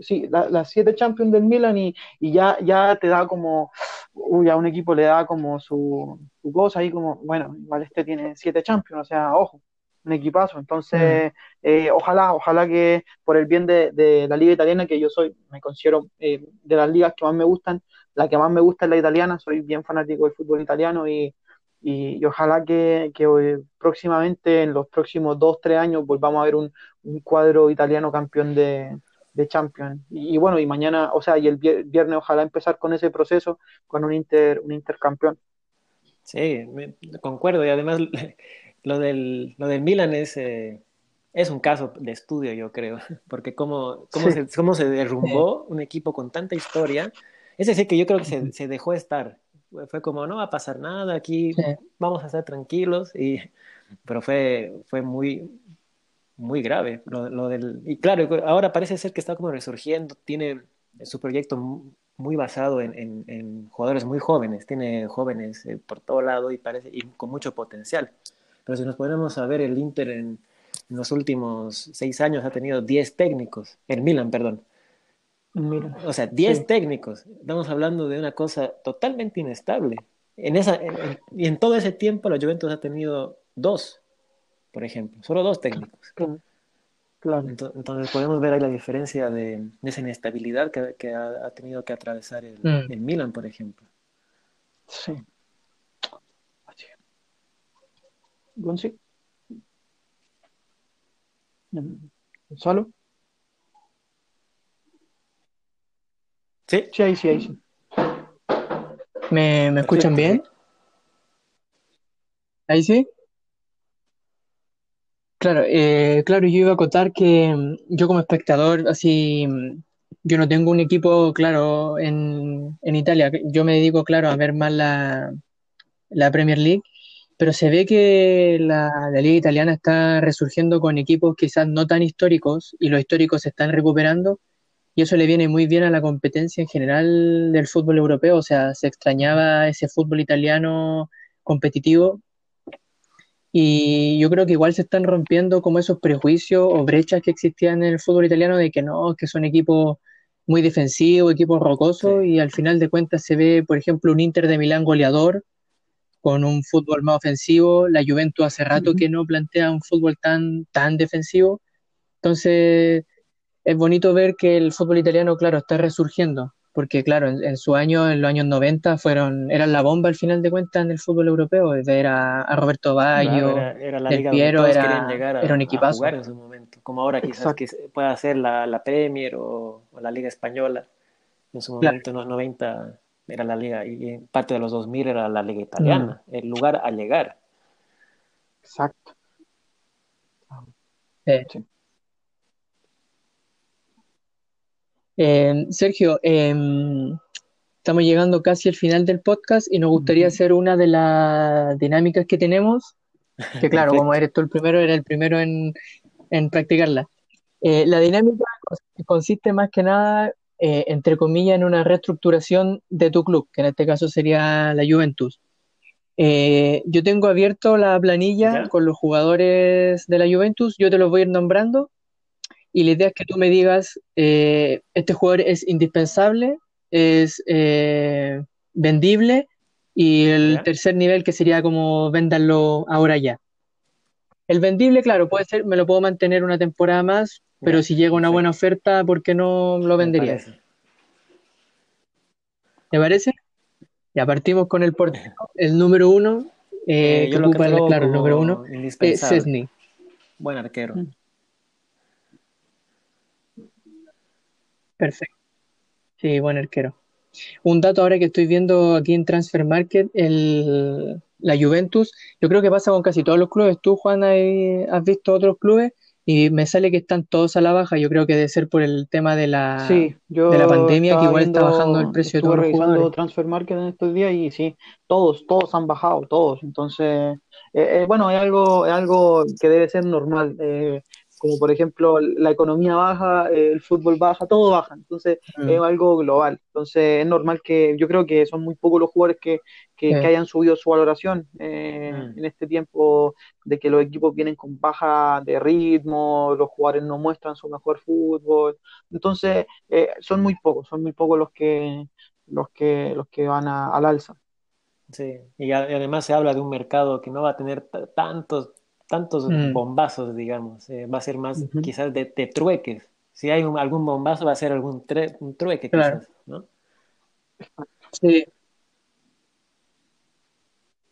sí, las siete Champions del Milan y, ya, ya te da como, uy, a un equipo le da como su, su cosa ahí como, bueno, igual este tiene siete Champions, o sea, ojo, un equipazo. Entonces, mm. eh, ojalá, ojalá que por el bien de, la liga italiana, que yo soy, me considero eh, de las ligas que más me gustan, la que más me gusta es la italiana, soy bien fanático del fútbol italiano y, y, ojalá que, que, próximamente, en los próximos dos, tres años, volvamos a ver un, un cuadro italiano campeón de, de Champions. Y, bueno, y mañana, o sea, y el viernes ojalá empezar con ese proceso, con un Inter, un Intercampeón. Sí, concuerdo, y además lo del, lo del Milan es, eh, es un caso de estudio, yo creo, porque cómo, cómo, se, cómo se derrumbó un equipo con tanta historia, es decir, que yo creo que se, se dejó estar, fue como, no va a pasar nada, aquí vamos a estar tranquilos, y, pero fue, fue muy, muy grave. Lo, lo, del, y claro, ahora parece ser que está como resurgiendo, tiene su proyecto muy basado en, en, en jugadores muy jóvenes, tiene jóvenes eh, por todo lado y, parece, y con mucho potencial. Pero si nos ponemos a ver, el Inter en, en los últimos seis años ha tenido 10 técnicos, el Milan, perdón. O sea, 10 técnicos. Estamos hablando de una cosa totalmente inestable. En esa, y en todo ese tiempo la Juventus ha tenido dos por ejemplo. Solo dos técnicos. Claro. Entonces, podemos ver ahí la diferencia de, esa inestabilidad que, ha, tenido que atravesar el, mm. Milan, por ejemplo. Sí. Gonzi. ¿Solo? Sí. Sí, ahí sí, ahí sí. ¿Me, me escuchan bien? ¿Ahí sí? Claro, eh, claro, yo iba a acotar que mm, yo como espectador, así, mm, yo no tengo un equipo, claro, en, en Italia. Yo me dedico, claro, a ver más la, la Premier League, pero se ve que la, la, liga italiana está resurgiendo con equipos quizás no tan históricos y los históricos se están recuperando y eso le viene muy bien a la competencia en general del fútbol europeo, o sea, se extrañaba ese fútbol italiano competitivo. Y yo creo que igual se están rompiendo como esos prejuicios o brechas que existían en el fútbol italiano de que no, que son equipos muy defensivos, equipos rocosos, y al final de cuentas se ve, por ejemplo, un Inter de Milán goleador, con un fútbol más ofensivo, la Juventus hace rato que no plantea un fútbol tan, tan defensivo, entonces es bonito ver que el fútbol italiano, claro, está resurgiendo porque claro, en, su año, en los años 90, fueron, eran la bomba al final de cuentas en el fútbol europeo, ver a, a Roberto Baggio, era, la Del Piero, era, era un equipazo. jugar en su momento, como ahora quizás que pueda ser la, la Premier o, la Liga Española, en su momento en los 90 era la liga, y en parte de los 2000 era la liga italiana, mm. el lugar a llegar. Exacto. sí. Eh, Sergio, em, estamos llegando casi al final del podcast y nos gustaría hacer una de las dinámicas que tenemos, que claro, como eres tú el primero, era el primero en, practicarla. Eh, la dinámica consiste más que nada, eh, entre comillas, en una reestructuración de tu club, que en este caso sería la Juventus. yo tengo abierto la planilla con los jugadores de la Juventus, yo te los voy a ir nombrando y la idea es que tú me digas, eh, este jugador es indispensable, es eh, vendible, y el tercer nivel que sería como véndanlo ahora ya. El vendible, claro, puede ser, me lo puedo mantener una temporada más, pero si llega una buena oferta, ¿por qué no lo vendería? ¿Te parece? Ya partimos con el portero, el número uno, eh, que ocupa, claro, el número uno, es Cesny. Buen arquero. Mm. Perfecto. Sí, buen arquero. Un dato ahora que estoy viendo aquí en Transfer Market, el, la Juventus, yo creo que pasa con casi todos los clubes. Tú, Juan, has visto otros clubes y me sale que están todos a la baja. Yo creo que debe ser por el tema de la, de la pandemia, que igual está bajando el precio de todos los jugadores. Transfer Market en estos días y sí, todos, todos han bajado, todos. Entonces, eh, eh, bueno, es algo, es algo que debe ser normal. Eh, como por ejemplo la economía baja, el fútbol baja, todo baja, entonces Mm. es algo global. Entonces es normal que yo creo que son muy pocos los jugadores que, que, hayan subido su valoración eh, Mm. en este tiempo de que los equipos vienen con baja de ritmo, los jugadores no muestran su mejor fútbol. Entonces eh, son muy pocos, son muy pocos los que los que los que van a- al alza. Sí, y además se habla de un mercado que no va a tener tantos, tantos Mm. bombazos, digamos. Eh, va a ser más quizás de, de trueques. Si hay un- algún bombazo, va a ser algún tre- un trueque, Claro. quizás, ¿no? Sí.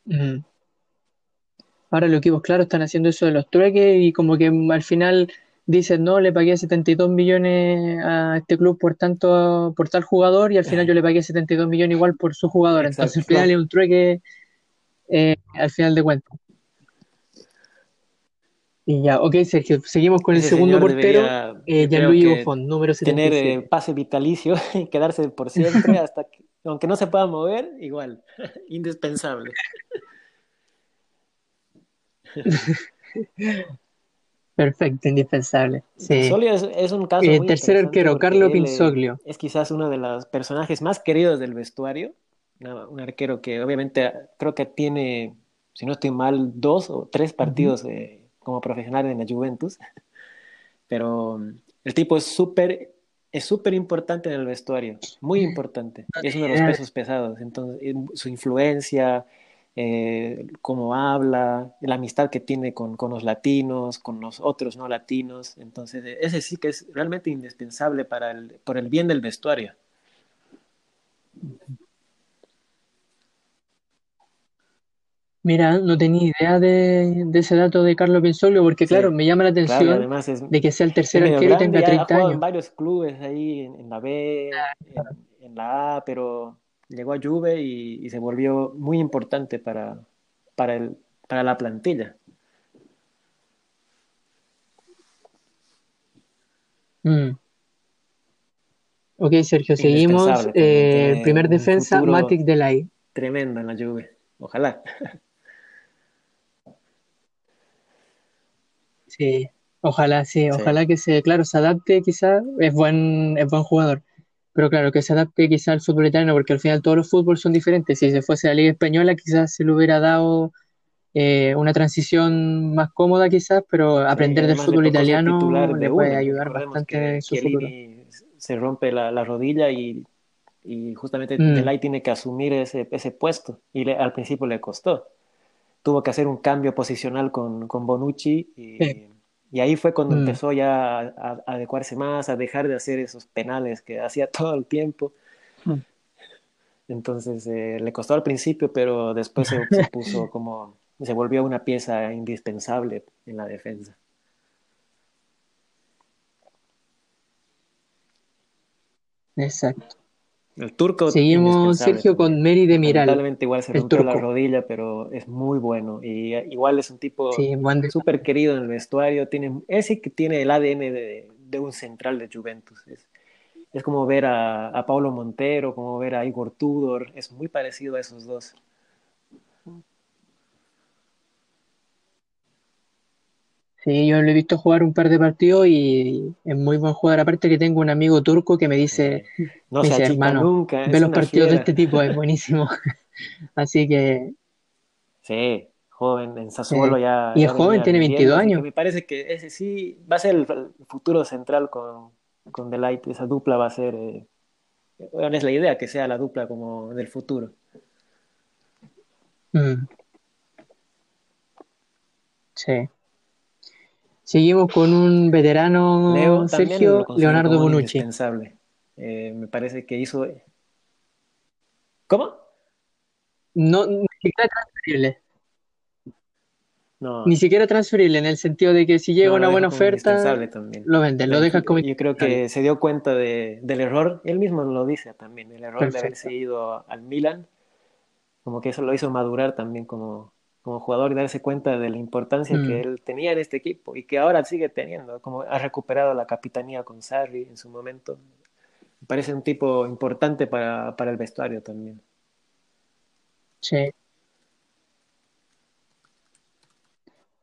Mm. Ahora los equipos, claro, están haciendo eso de los trueques y como que al final dicen, no, le pagué 72 millones a este club por tanto, por tal jugador y al final yo le pagué 72 millones igual por su jugador. Entonces al final es un trueque eh, al final de cuentas. Y ya, ok, Sergio, seguimos con el segundo portero, eh, Gianluigi Buffon, número tener eh, 77. pase vitalicio y quedarse por siempre hasta que, aunque no se pueda mover, igual, indispensable. Perfecto, indispensable. Sí. Pinsoglio es, es un caso Eh, muy tercer arquero, Carlo eh, Pinsoglio. es quizás uno de los personajes más queridos del vestuario. Un arquero que obviamente creo que tiene, si no estoy mal, dos o tres partidos eh, como profesional en la Juventus. Pero el tipo es súper es súper importante en el vestuario, muy importante. Es uno de los pesos pesados. Entonces, su influencia, eh, cómo habla, la amistad que tiene con, con los latinos, con los otros no latinos. Entonces, ese sí que es realmente indispensable para el, por el bien del vestuario. Mira, no tenía idea de, de ese dato de Carlo Pinsoglio porque, Sí, claro, me llama la Claro, atención además es, de que sea el tercer arquero y tenga ya ha 30 jugado en años. varios clubes ahí en, en la B, en, en la A, pero llegó a Juve y, y se volvió muy importante para, para, el, para la plantilla. Mm. Ok, Sergio, seguimos. Eh, primer defensa, Matic Delay. tremendo en la Juve. Ojalá. Sí, ojalá, sí, ojalá que se, claro, se adapte quizás, es buen, es buen jugador, pero claro, que se adapte quizás al fútbol italiano, porque al final todos los fútbols son diferentes. Si se fuese a la Liga Española, quizás se le hubiera dado eh, una transición más cómoda quizás, pero aprender del fútbol italiano le puede ayudar Recordemos bastante en su futuro. Se rompe la, la rodilla y, y justamente Mm. Delay tiene que asumir ese, ese puesto y le- al principio le costó. Tuvo que hacer un cambio posicional con, con Bonucci y, Sí. y ahí fue cuando Mm. empezó ya a, a adecuarse más, a dejar de hacer esos penales que hacía todo el tiempo. Mm. Entonces eh, le costó al principio, pero después se, se puso como, se volvió una pieza indispensable en la defensa. Exacto. El turco Seguimos, Sergio, con Mary Demiral, Lamentablemente igual se rompió la rodilla, pero es muy bueno y eh, igual es un tipo Sí, de- súper querido en el vestuario. Tiene, ese que tiene el ADN de, de un central de Juventus. Es, es como ver a, a Paulo Montero, como ver a Igor Tudor. Es muy parecido a esos dos. Sí, yo lo he visto jugar un par de partidos y es muy buen jugador. Aparte que tengo un amigo turco que me dice, no me dice, hermano, nunca, ve los partidos de este tipo, es buenísimo. Así que Sí, joven, en Sassuolo Sí. ya, Y es joven, tiene rindiendo, 22 así que años. me parece que ese sí va a ser el, el futuro central con, con Delight. Esa dupla va a ser, eh, bueno, es la idea que sea la dupla como del futuro. mm, sí. Seguimos con un veterano, Leo Sergio Leonardo Bonucci. indispensable. Eh, me parece que hizo. ¿Cómo? No, ni siquiera transferible. No, Ni siquiera transferible en el sentido de que si llega no, una buena oferta, lo vendes, lo dejas como Yo creo que se dio cuenta de, del error, él mismo lo dice también, el error de haberse ido al Milan, como que eso lo hizo madurar también como, como jugador y darse cuenta de la importancia Mm. que él tenía en este equipo y que ahora sigue teniendo, como ha recuperado la capitanía con Sarri en su momento. Me parece un tipo importante para, para el vestuario también. Sí.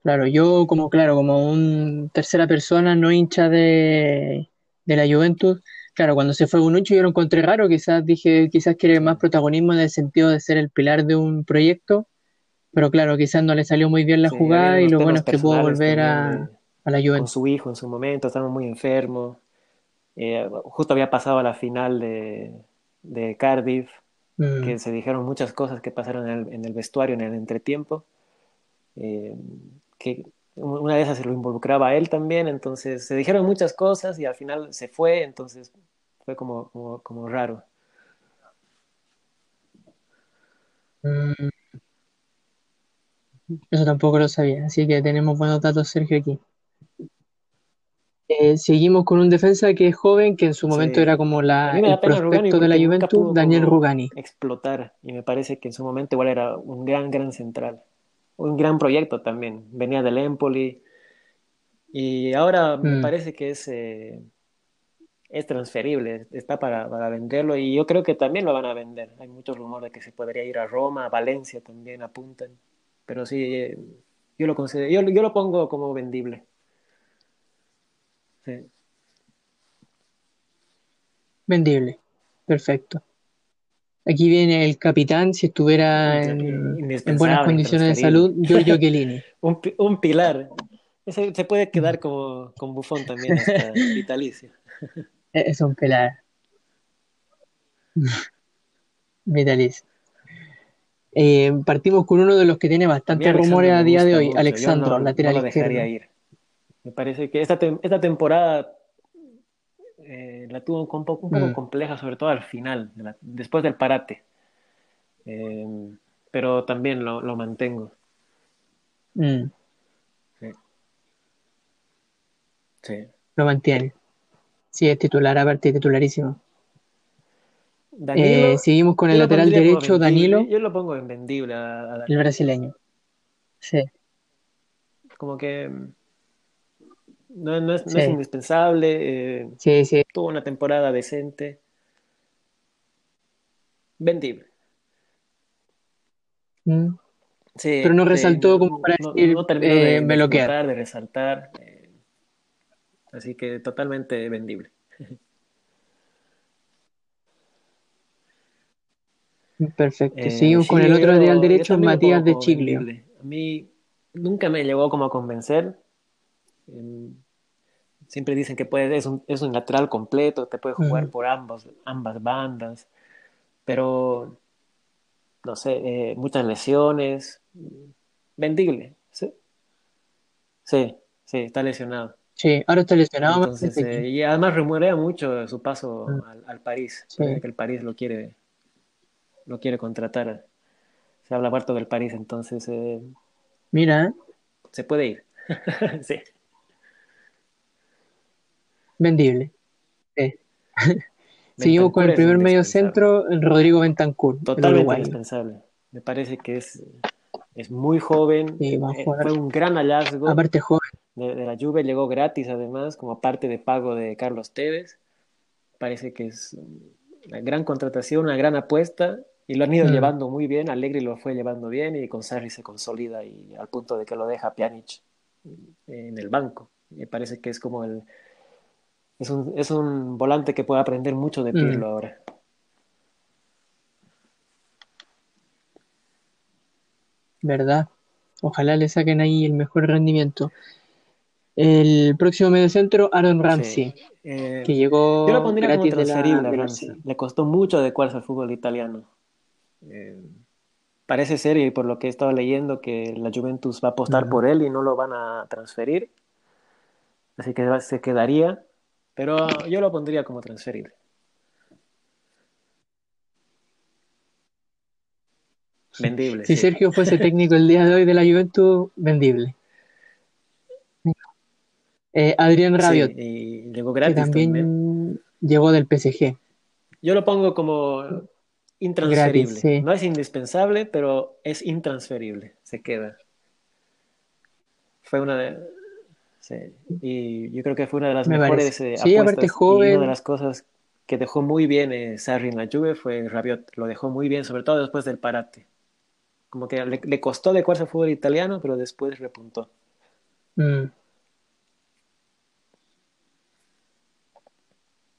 Claro, yo como, claro, como un tercera persona, no hincha de, de la Juventus, claro, cuando se fue Bonucci yo lo encontré raro, quizás dije, quizás quiere más protagonismo en el sentido de ser el pilar de un proyecto, pero claro, quizás no le salió muy bien la Sí, jugada y lo bueno es que pudo volver a, a la con Juventus. su hijo en su momento, estaba muy enfermo. Eh, justo había pasado a la final de, de Cardiff, Mm, que se dijeron muchas cosas que pasaron en el, en el vestuario, en el entretiempo, eh, que una de esas se lo involucraba a él también, entonces se dijeron muchas cosas y al final se fue, entonces fue como, como, como raro. mm, eso tampoco lo sabía, así que tenemos buenos datos, Sergio, aquí. Eh, seguimos con un defensa que es joven, que en su momento Sí. era como la, el prospecto de la Juventus, Daniel Rugani. explotar y me parece que en su momento igual era un gran, gran central. Un gran proyecto también. Venía del Empoli y ahora me Mm, parece que es, eh, es transferible, está para, para venderlo y yo creo que también lo van a vender. Hay muchos rumores de que se podría ir a Roma, a Valencia también apuntan. Pero sí, eh, yo lo considero, yo, yo lo pongo como vendible. Sí. vendible, perfecto. Aquí viene el capitán, si estuviera en, en buenas condiciones de salud, Giorgio Chiellini. Un, un pilar. Ese se puede quedar como con Buffon también hasta vitalicio. Es un pelar, vitalicio. Eh, partimos con uno de los que tiene bastantes rumores a día de hoy, mucho. Alexandro, no, no lateral lo dejaría izquierdo. ir. Me parece que esta, tem- esta temporada eh, la tuvo un, po- un poco Mm, compleja, sobre todo al final, de la- después del parate. Eh, pero también lo, lo mantengo. mm, Sí, sí. lo mantiene. Sí, es titular, aparte titularísimo. Eh, seguimos con el lateral derecho. Danilo, Yo lo pongo en vendible a, a el Danilo. brasileño. Sí, Como que mm, no, no es, no es sí, indispensable. eh, sí, sí. tuvo una temporada decente. Vendible. Mm. Sí, Pero no resaltó como para no, decir, terminó eh, de, de me lo de resaltar. así que totalmente vendible. Perfecto. Eh, Seguimos con el otro lateral derecho, Matías de Chiglio. vendible. A mí nunca me llegó como a convencer. Eh, siempre dicen que puede, es un, es un lateral completo, te puede jugar por ambos, ambas bandas, pero no sé, eh, muchas lesiones. Vendible. Sí, sí, sí, está lesionado. Sí, ahora está lesionado, Entonces, eh, y además remurea mucho su paso al, al París. Sí, que el París lo quiere, lo quiere contratar. Se habla harto del París, entonces eh, mira, se puede ir. Sí, vendible. Sí. Seguimos con el primer medio centro, Rodrigo Bentancur, Totalmente indispensable. Me parece que es, es muy joven. Sí, va a eh, fue un gran hallazgo Aparte joven. de, de la Juve. Llegó gratis además, como parte de pago de Carlos Tevez. Parece que es una gran contratación, una gran apuesta. Y lo han ido Mm, llevando muy bien. Allegri lo fue llevando bien y con Sarri se consolida y al punto de que lo deja Pjanic en el banco. Me parece que es como el, es un, es un volante que puede aprender mucho de mm, Pirlo ahora. ¿verdad? Ojalá le saquen ahí el mejor rendimiento. El próximo medio centro, Aaron Sí. Ramsey, Eh, que yo lo llegó pondría como gratis de la, transferible Ramsey. Le costó mucho adecuarse al fútbol italiano. Eh, parece ser, y por lo que he estado leyendo, que la Juventus va a apostar por él y no lo van a transferir. Así que se quedaría. Pero yo lo pondría como transferible. Vendible, Si sí. Sergio fuese técnico el día de hoy de la Juventus, vendible. Eh, Adrián Sí, Rabiot, y llegó que gratis también. también llegó del PSG. Yo lo pongo como Gratis, intransferible. sí. No es indispensable, pero es intransferible. Se queda. Fue una de, sí, y yo creo que fue una de las Me mejores eh, Sí, apuestas y una de joven. las cosas que dejó muy bien eh, Sarri en la Juve fue Rabiot. Lo dejó muy bien, sobre todo después del parate. Como que le, le costó adecuarse al fútbol italiano, pero después repuntó. Mm.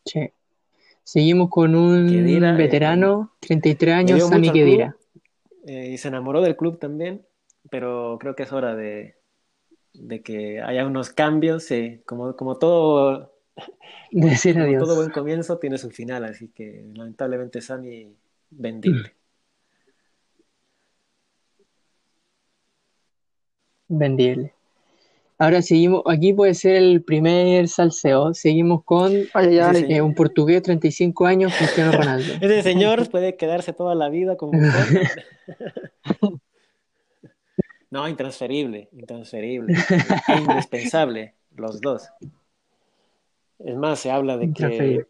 Sí. Seguimos con un Khedira, eh, veterano, 33 le años, Sami club eh, y se enamoró del club también, pero creo que es hora de, de que haya unos cambios. eh, Como, como todo, Decir como todo adiós. buen comienzo tiene su final, así que lamentablemente Sami vendible. Vendible. Ahora seguimos, aquí puede ser el primer salseo. Seguimos con Ay, ay, Ese ay. eh, un portugués, 35 años, Cristiano Ronaldo. ese señor puede quedarse toda la vida como Buffon. No, intransferible, intransferible, e indispensable, los dos. Es más, se habla de que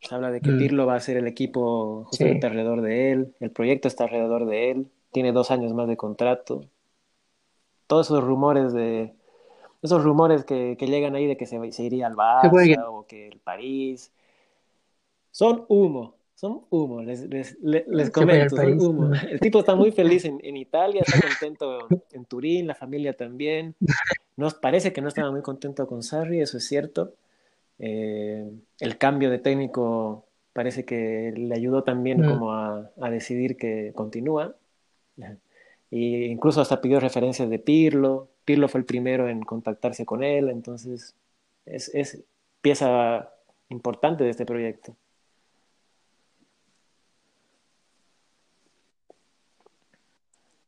se habla de que Mm, Pirlo va a ser el equipo sí, justamente alrededor de él, el proyecto está alrededor de él, tiene dos años más de contrato. Todos esos rumores de esos rumores que, que llegan ahí de que se, se iría al Barça o que el París son humo, son humo, les, les, les, comento, son humo. El tipo está muy feliz en, en Italia, está contento en Turín, la familia también. Nos parece que no estaba muy contento con Sarri, eso es cierto. Eh, el cambio de técnico parece que le ayudó también Mm, como a, a decidir que continúa. Y incluso hasta pidió referencias de Pirlo. Pirlo fue el primero en contactarse con él, entonces es, es pieza importante de este proyecto.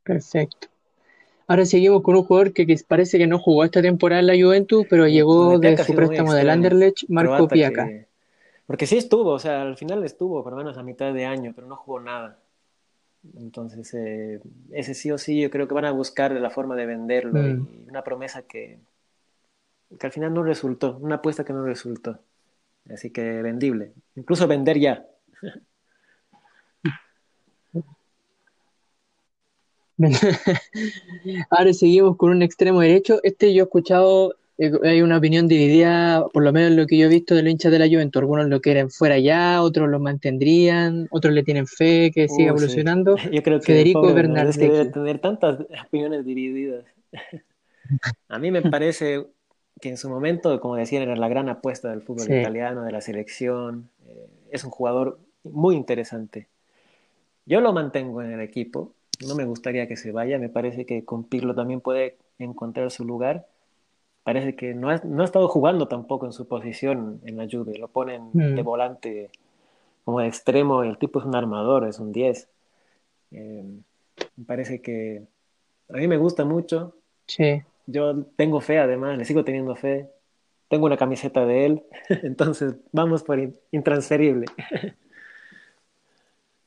Perfecto. Ahora seguimos con un jugador que, que parece que no jugó esta temporada en la Juventus, pero llegó de su préstamo del. Anderlecht, Marco Piaca. que... Porque sí estuvo, o sea, al final estuvo, por lo menos a mitad de año, pero no jugó nada. Entonces, eh, ese sí o sí, yo creo que van a buscar la forma de venderlo Mm, y una promesa que, que al final no resultó, una apuesta que no resultó. Así que vendible, incluso vender ya. Ahora seguimos con un extremo derecho. Este yo he escuchado, hay una opinión dividida, por lo menos lo que yo he visto de los hinchas de la Juventus. Algunos lo quieren fuera ya, otros lo mantendrían, otros le tienen fe que siga sí. evolucionando. Yo creo que Federico Bernardeschi debe tener tantas opiniones divididas. A mí me parece que en su momento, como decían, era la gran apuesta del fútbol Sí, italiano, de la selección. Eh, es un jugador muy interesante. Yo lo mantengo en el equipo. No me gustaría que se vaya. Me parece que con Pirlo también puede encontrar su lugar. Parece que no ha, no ha estado jugando tampoco en su posición en la Juve. Lo ponen de mm, volante como de extremo. y El tipo es un armador, es un 10. Eh, me parece que a mí me gusta mucho. sí. Yo tengo fe, además, le sigo teniendo fe. Tengo una camiseta de él. Entonces, vamos por in- intransferible.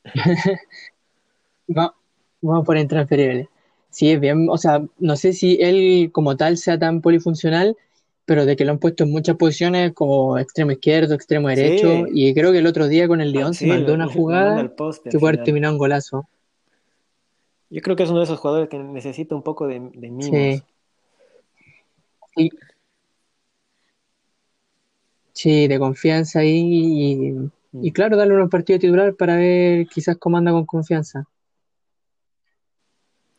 Va- vamos por intransferible. Sí, es bien, o sea, no sé si él como tal sea tan polifuncional, pero de que lo han puesto en muchas posiciones como extremo izquierdo, extremo derecho, Sí, y creo que el otro día con el ah, Lyon se mandó una jugada poste que puede haber terminado en golazo. Yo creo que es uno de esos jugadores que necesita un poco de, de Sí, mimos. sí, sí, de confianza ahí y, y Mm. claro, darle unos partidos titular para ver quizás cómo anda con confianza.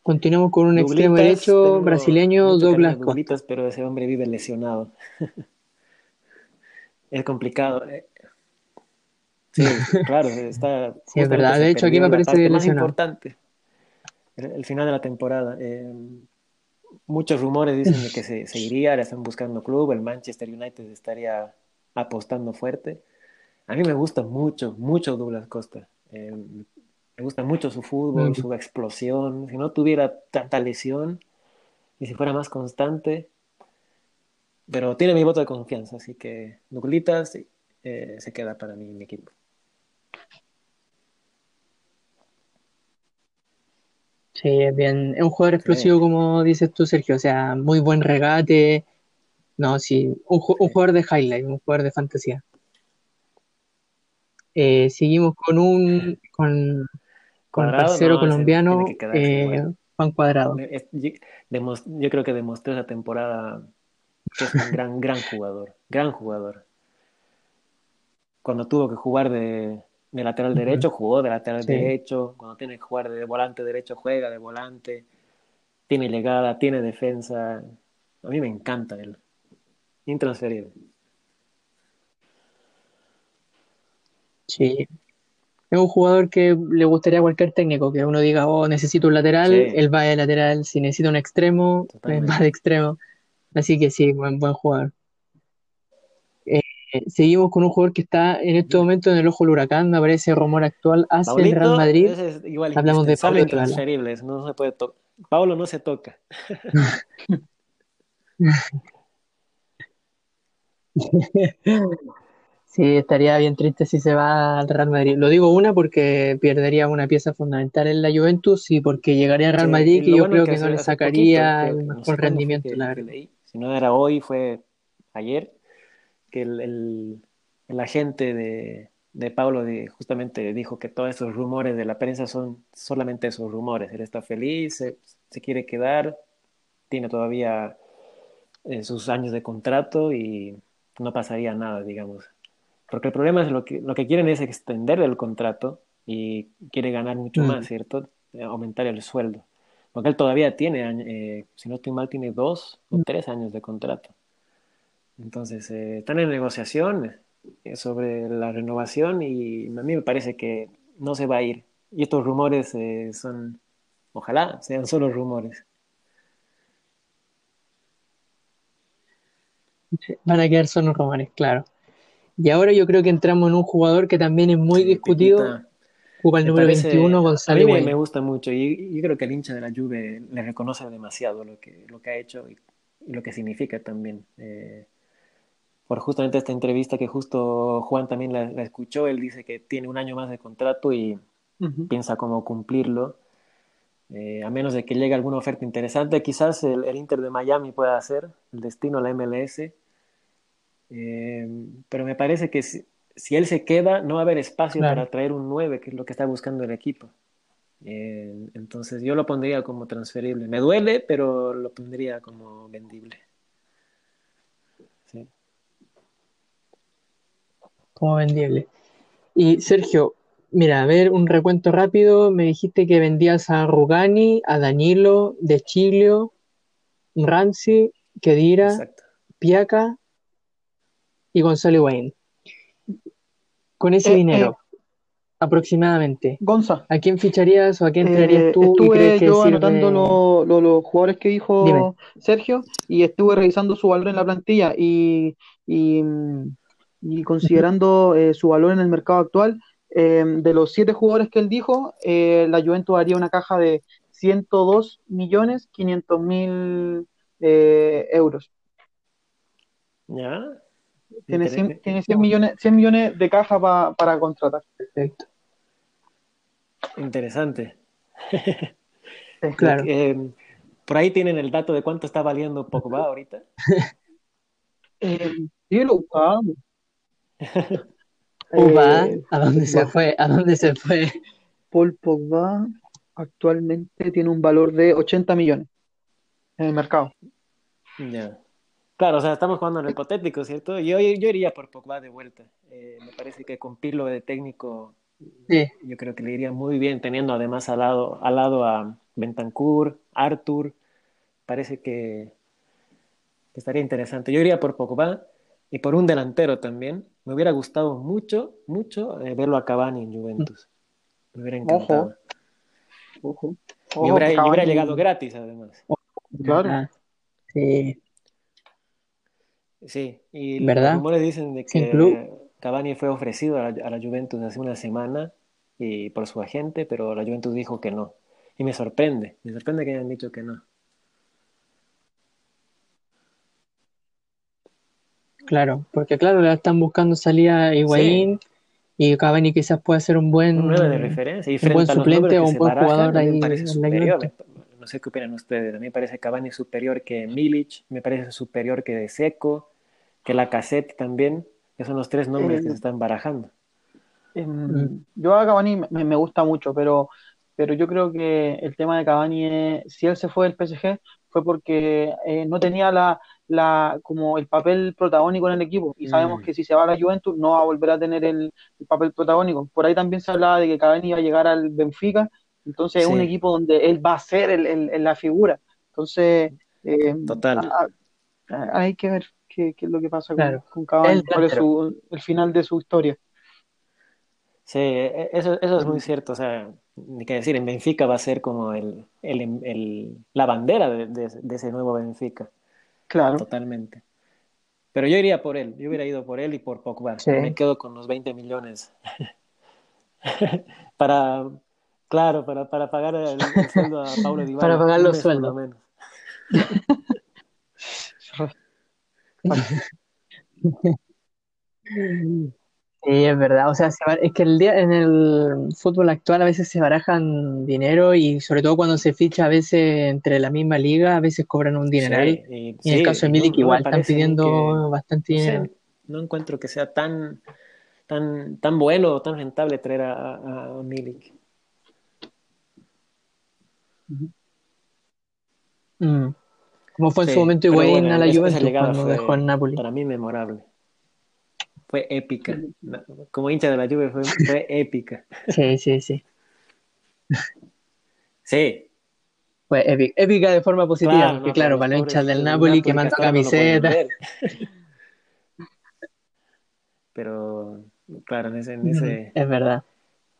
Continuamos con un extremo derecho brasileño, Douglas Costa. Pero ese hombre vive lesionado. Es complicado. eh. Sí, claro, está Sí, es verdad. De hecho, aquí me parece parte más lesionado. importante, el, el final de la temporada. Eh, muchos rumores dicen de que se, se iría, le están buscando club, el Manchester United estaría apostando fuerte. A mí me gusta mucho, mucho Douglas Costa. Eh, me gusta mucho su fútbol, su explosión. Si no tuviera tanta lesión y si fuera más constante, pero tiene mi voto de confianza, así que Douglitas eh, se queda para mí mi equipo. Sí, es bien, es un jugador Sí, explosivo como dices tú, Sergio, o sea, muy buen regate, no, sí, un, ju- un sí. jugador de highlight, un jugador de fantasía. Eh, seguimos con un, con, con Cuadrado, parcero no, colombiano, que eh, Juan Cuadrado. Yo, creo que demostró esa temporada que es un gran, gran jugador, gran jugador. Cuando tuvo que jugar de, de lateral derecho, jugó de lateral Sí, derecho. Cuando tiene que jugar de volante derecho, juega de volante. Tiene llegada, tiene defensa. A mí me encanta él. Intransferible. Sí. Es un jugador que le gustaría a cualquier técnico, que uno diga, oh, necesito un lateral, Sí. él va de lateral, si necesita un extremo, él va de extremo. Así que sí, buen, buen jugador. Eh, seguimos con un jugador que está en este momento en el ojo del huracán, me parece rumor actual hacia el Real Madrid. es igual Hablamos de Pablo ese No se puede Pablo no se toca. Sí, estaría bien triste si se va al Real Madrid. Lo digo una porque perdería una pieza fundamental en la Juventus y porque llegaría al Real Sí, Madrid y que lo yo bueno creo que que no le sacaría poquito, el no mejor rendimiento, que- la que verdad. leí. Si no era hoy, fue ayer, que el, el- el agente de, de Pablo de- justamente dijo que todos esos rumores de la prensa son solamente esos rumores. Él está feliz, se, se quiere quedar, tiene todavía eh, sus años de contrato y no pasaría nada, digamos. Porque el problema es lo que, lo que quieren es extender el contrato y quiere ganar mucho Mm. más, ¿cierto? Eh, Aumentar el sueldo. Porque él todavía tiene, eh, si no estoy mal, tiene dos o tres años de contrato. Entonces, eh, están en negociación sobre la renovación y a mí me parece que no se va a ir. Y estos rumores eh, son, ojalá sean solo rumores. Van a quedar solo rumores, claro. Y ahora yo creo que entramos en un jugador que también es muy discutido, ocupa el Me número parece- 21, a Gonzalo mí me, me gusta mucho y yo creo que el hincha de la Juve le reconoce demasiado lo que, lo que ha hecho y, y lo que significa también. Eh, por justamente esta entrevista que justo Juan también la, la escuchó, él dice que tiene un año más de contrato y Ujú. piensa cómo cumplirlo. Eh, a menos de que llegue alguna oferta interesante, quizás el, el Inter de Miami pueda hacer el destino a la MLS. Eh, pero me parece que si, si él se queda, no va a haber espacio Claro. para traer un 9, que es lo que está buscando el equipo. Eh, entonces yo lo pondría como transferible. Me duele, pero lo pondría como vendible. Sí. como vendible. Y Sergio, mira, a ver, un recuento rápido. Me dijiste que vendías a Rugani, a Danilo, De Chilio, Ramsey, Kedira, Exacto. Piaca y Gonzalo Higuaín. Con ese Eh, dinero, aproximadamente, Gonza, ¿a quién ficharías o a quién traerías eh, tú y estuve crees que yo sirve? anotando lo- lo- los jugadores que dijo Dime. Sergio y estuve revisando su valor en la plantilla y, y, y considerando eh, su valor en el mercado actual, eh, de los siete jugadores que él dijo, eh, la Juventus haría una caja de 102 millones 500 mil eh, euros. ¿Ya? Tiene Inter- 100, tiene 100 millones, 100 millones de caja pa- para contratar. Perfecto. Interesante. Claro. Eh, por ahí tienen el dato de cuánto está valiendo Pogba ahorita. Eh, sí, lo buscamos. Upa, Eh, ¿a dónde se Pogba. fue? ¿A dónde se fue? Paul Pogba actualmente tiene un valor de 80 millones en el mercado. Ya. Claro, o sea, estamos jugando en el hipotético, ¿cierto? Yo, yo iría por Pogba de vuelta. Eh, me parece que con Pirlo de técnico, Sí, yo creo que le iría muy bien, teniendo además al lado, al lado a Bentancur, Arthur. Parece que, que estaría interesante. Yo iría por Pogba y por un delantero también. Me hubiera gustado mucho, mucho eh, verlo a Cavani en Juventus. Me hubiera encantado. Ojo. Y Ojo, hubiera, que y hubiera llegado gratis, además. Claro. Ah, sí. Sí, y ¿Verdad? los rumores dicen de que club. Cavani fue ofrecido a la, a la Juventus hace una semana y por su agente, pero la Juventus dijo que no. Y me sorprende, me sorprende que hayan dicho que no. Claro, porque claro, le están buscando salida a Higuaín y Cavani quizás pueda ser un buen, Un 9 de referencia y un buen suplente o un buen jugador ahí en la superior. No sé qué opinan ustedes, a mí me parece Cavani superior que Milic, me parece superior que De Seco, que Lacazette también, que son los tres nombres que Eh, se están barajando. Em, Mm. yo a Cavani me, me gusta mucho, pero, pero yo creo que el tema de Cavani, es- si él se fue del PSG, fue porque eh, no tenía la, la, como el papel protagónico en el equipo. Y sabemos Mm. que si se va a la Juventus no va a volver a tener el, el papel protagónico. Por ahí también se hablaba de que Cavani iba a llegar al Benfica, entonces es un equipo donde él va a ser el, el- el- la figura. Entonces, eh, Total. a- hay que ver qué, qué es lo que pasa Claro. con, con Cavani, El cuál es su, el final de su historia. Sí, e- eso, eso es muy cierto. O sea, ni que decir, en Benfica va a ser como el, el, el- la bandera de, de- de ese nuevo Benfica, Claro. totalmente. Pero yo iría por él, yo hubiera ido por él y por Pogba. Sí. Me quedo con los 20 millones. Para, claro, para, para pagar el, el sueldo a Paulo Dybala. Para pagar los sueldos. menos. Sí, es verdad. O sea, se bar- es que el día, en el fútbol actual a veces se barajan dinero y sobre todo cuando se ficha a veces entre la misma liga, a veces cobran un dineral. Sí, y, Y en el caso de no- Milik no igual están pidiendo que- bastante dinero. no encuentro que sea tan, tan, tan bueno o tan rentable traer a, a- a Milik. Mm. Como fue en Sí, su momento bueno, a la Juventus cuando fue dejó en Napoli. Para mí memorable. Fue épica. Como hincha de la Juve fue, fue épica. Sí, sí, sí. Sí, Fue épica, épica de forma positiva, claro, porque no, claro, para los hinchas del Napoli que no podían camiseta. Pero claro, en ese, en ese, Es verdad.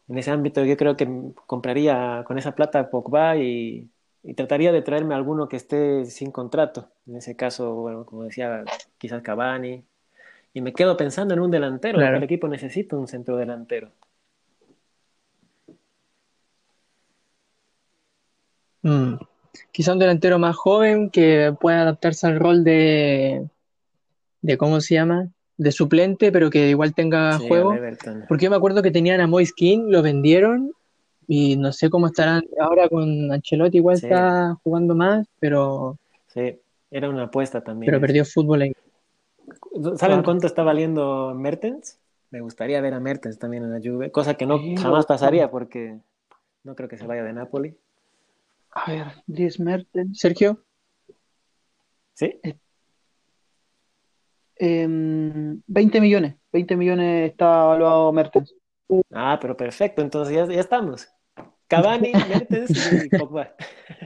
en ese ámbito yo creo que compraría con esa plata Pogba y, y trataría de traerme a alguno que esté sin contrato. En ese caso, bueno, como decía, quizás Cavani. Y me quedo pensando en un delantero. Claro. El equipo necesita un centro delantero. Mm. Quizá un delantero más joven que pueda adaptarse al rol de, de ¿cómo se llama? De suplente, pero que igual tenga Sí, juego. Porque yo me acuerdo que tenían a Moise Kean, lo vendieron y no sé cómo estarán ahora con Ancelotti, igual Sí. está jugando más, pero, Sí, era una apuesta también. pero perdió fútbol ahí. ¿Saben Claro. cuánto está valiendo Mertens? Me gustaría ver a Mertens también en la Juve, cosa que no Sí, jamás pasaría porque no creo que se vaya de Napoli. A ver, Dries Mertens. Sergio, ¿Sí? em, 20 millones. 20 millones está evaluado Mertens. Ah, pero perfecto, entonces ya, ya estamos. Cavani, Mertens y Pogba.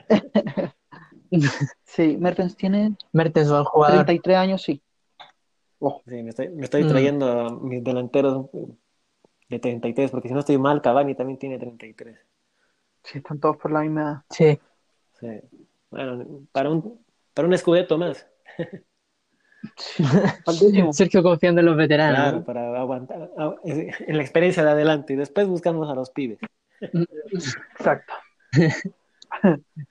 Sí, Mertens tiene Mertens, buen jugador. 33 años, sí. Ojo. Sí, me estoy, me estoy Mm. trayendo a mis delanteros de 33, porque si no estoy mal, Cavani también tiene 33. Sí, están todos por la misma edad. Sí, Sí. Bueno, para un, para un escudeto más. Sergio confiando en los veteranos. Claro, para aguantar en la experiencia de adelante y después buscamos a los pibes. Exacto.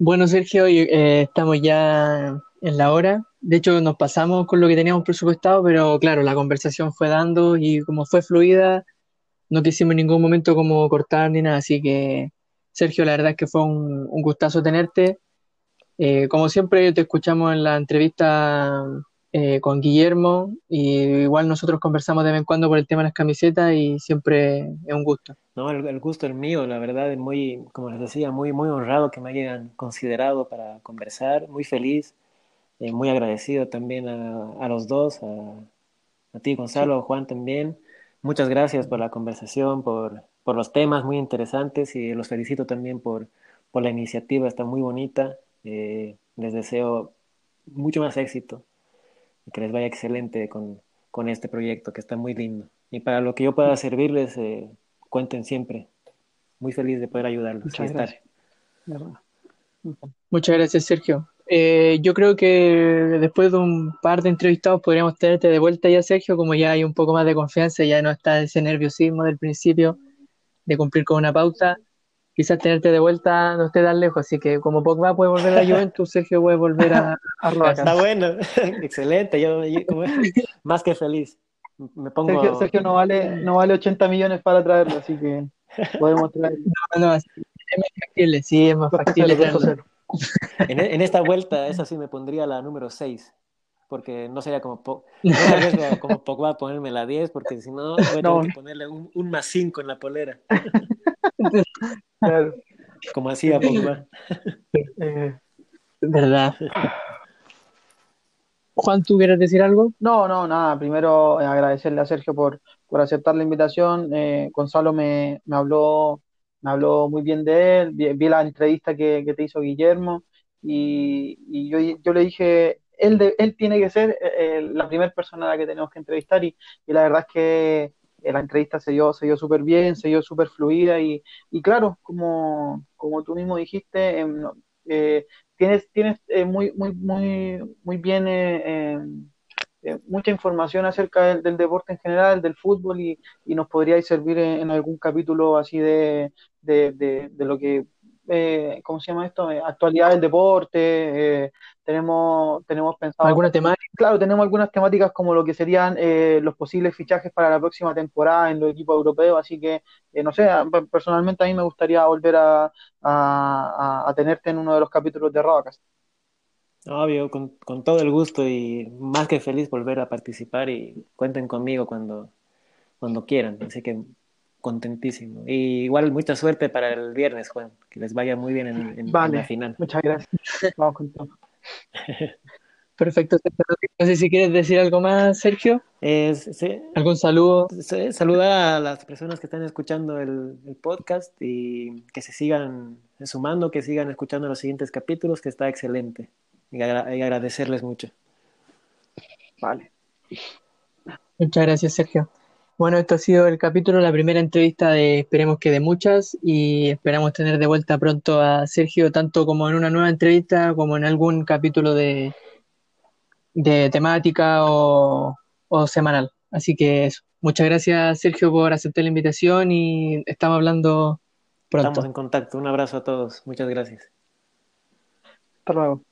Bueno, Sergio, eh, estamos ya en la hora. De hecho, nos pasamos con lo que teníamos presupuestado, pero claro, la conversación fue dando y como fue fluida, no quisimos en ningún momento como cortar ni nada. Así que, Sergio, la verdad es que fue un, un gustazo tenerte. Eh, como siempre, te escuchamos en la entrevista eh, con Guillermo y igual nosotros conversamos de vez en cuando por el tema de las camisetas y siempre es un gusto. No, el, el gusto es mío, la verdad, es muy, como les decía, muy, muy honrado que me hayan considerado para conversar, muy feliz, eh, muy agradecido también a, a los dos, a, a ti, Gonzalo, Juan también. Muchas gracias por la conversación, por, por los temas muy interesantes y los felicito también por, por la iniciativa, está muy bonita. Eh, les deseo mucho más éxito y que les vaya excelente con, con este proyecto que está muy lindo. Y para lo que yo pueda servirles, eh, cuenten siempre. Muy feliz de poder ayudarlos. Muchas gracias. Muchas gracias, Sergio. Eh, yo creo que después de un par de entrevistados podríamos tenerte de vuelta ya, Sergio, como ya hay un poco más de confianza, ya no está ese nerviosismo del principio de cumplir con una pauta. Quizás tenerte de vuelta no esté tan lejos, así que como Pogba puede volver a la Juventus, Sergio puede volver a... A Roca. Está bueno, excelente. Yo, yo como- más que feliz. Me pongo. Sergio, Sergio no vale, no vale 80 millones para traerlo, así que podemos traerlo. No, no, es más factible, sí, es más factible traerlo. cero. En, en esta vuelta, esa sí me pondría la número 6. Porque no sería como, Po- no como Pogba ponerme la 10, porque si no, voy a tener No. que ponerle un, un más 5 en la polera, Claro. como hacía Pogba. Eh, ¿Verdad? Juan, ¿tú quieres decir algo? no, no, nada. Primero eh, agradecerle a Sergio por, por aceptar la invitación. Eh, Gonzalo me, me habló me habló muy bien de él, vi, la entrevista que, te hizo Guillermo y, yo, yo, le dije, él, de, él tiene que ser eh, la primera persona a la que tenemos que entrevistar y, la verdad es que la entrevista se dio, se dio súper bien, se dio súper fluida y, y claro, como, como tú mismo dijiste, em, eh, tienes, tienes muy, muy, muy, muy bien em, mucha información acerca del, deporte en general, del fútbol y, y nos podría servir en, algún capítulo así de, de, de, lo que eh, ¿cómo se llama esto? Eh, actualidad del deporte, eh, tenemos, tenemos pensado... ¿Alguna temática? Claro, tenemos algunas temáticas como lo que serían eh, los posibles fichajes para la próxima temporada en los equipos europeos, así que, no sé, personalmente a mí me gustaría volver a, a, tenerte en uno de los capítulos de Rodacast. Obvio, con, con, todo el gusto y más que feliz volver a participar y cuenten conmigo cuando, cuando quieran. Así que contentísimo. Y igual mucha suerte para el viernes, Juan. Que les vaya muy bien en, la final. Muchas gracias. Vamos con todo. Perfecto. No sé si quieres decir algo más, Sergio. ¿Algún saludo? Saludar a las personas que están escuchando el, podcast y que se sigan sumando, que sigan escuchando los siguientes capítulos, que está excelente. Y, y agradecerles mucho. Vale. Muchas gracias, Sergio. Bueno, esto ha sido el capítulo, la primera entrevista de esperemos que de muchas y esperamos tener de vuelta pronto a Sergio tanto como en una nueva entrevista como en algún capítulo de, de temática o, semanal. Así que eso. Muchas gracias Sergio por aceptar la invitación y estamos hablando pronto. Estamos en contacto. Un abrazo a todos. Muchas gracias. Hasta luego.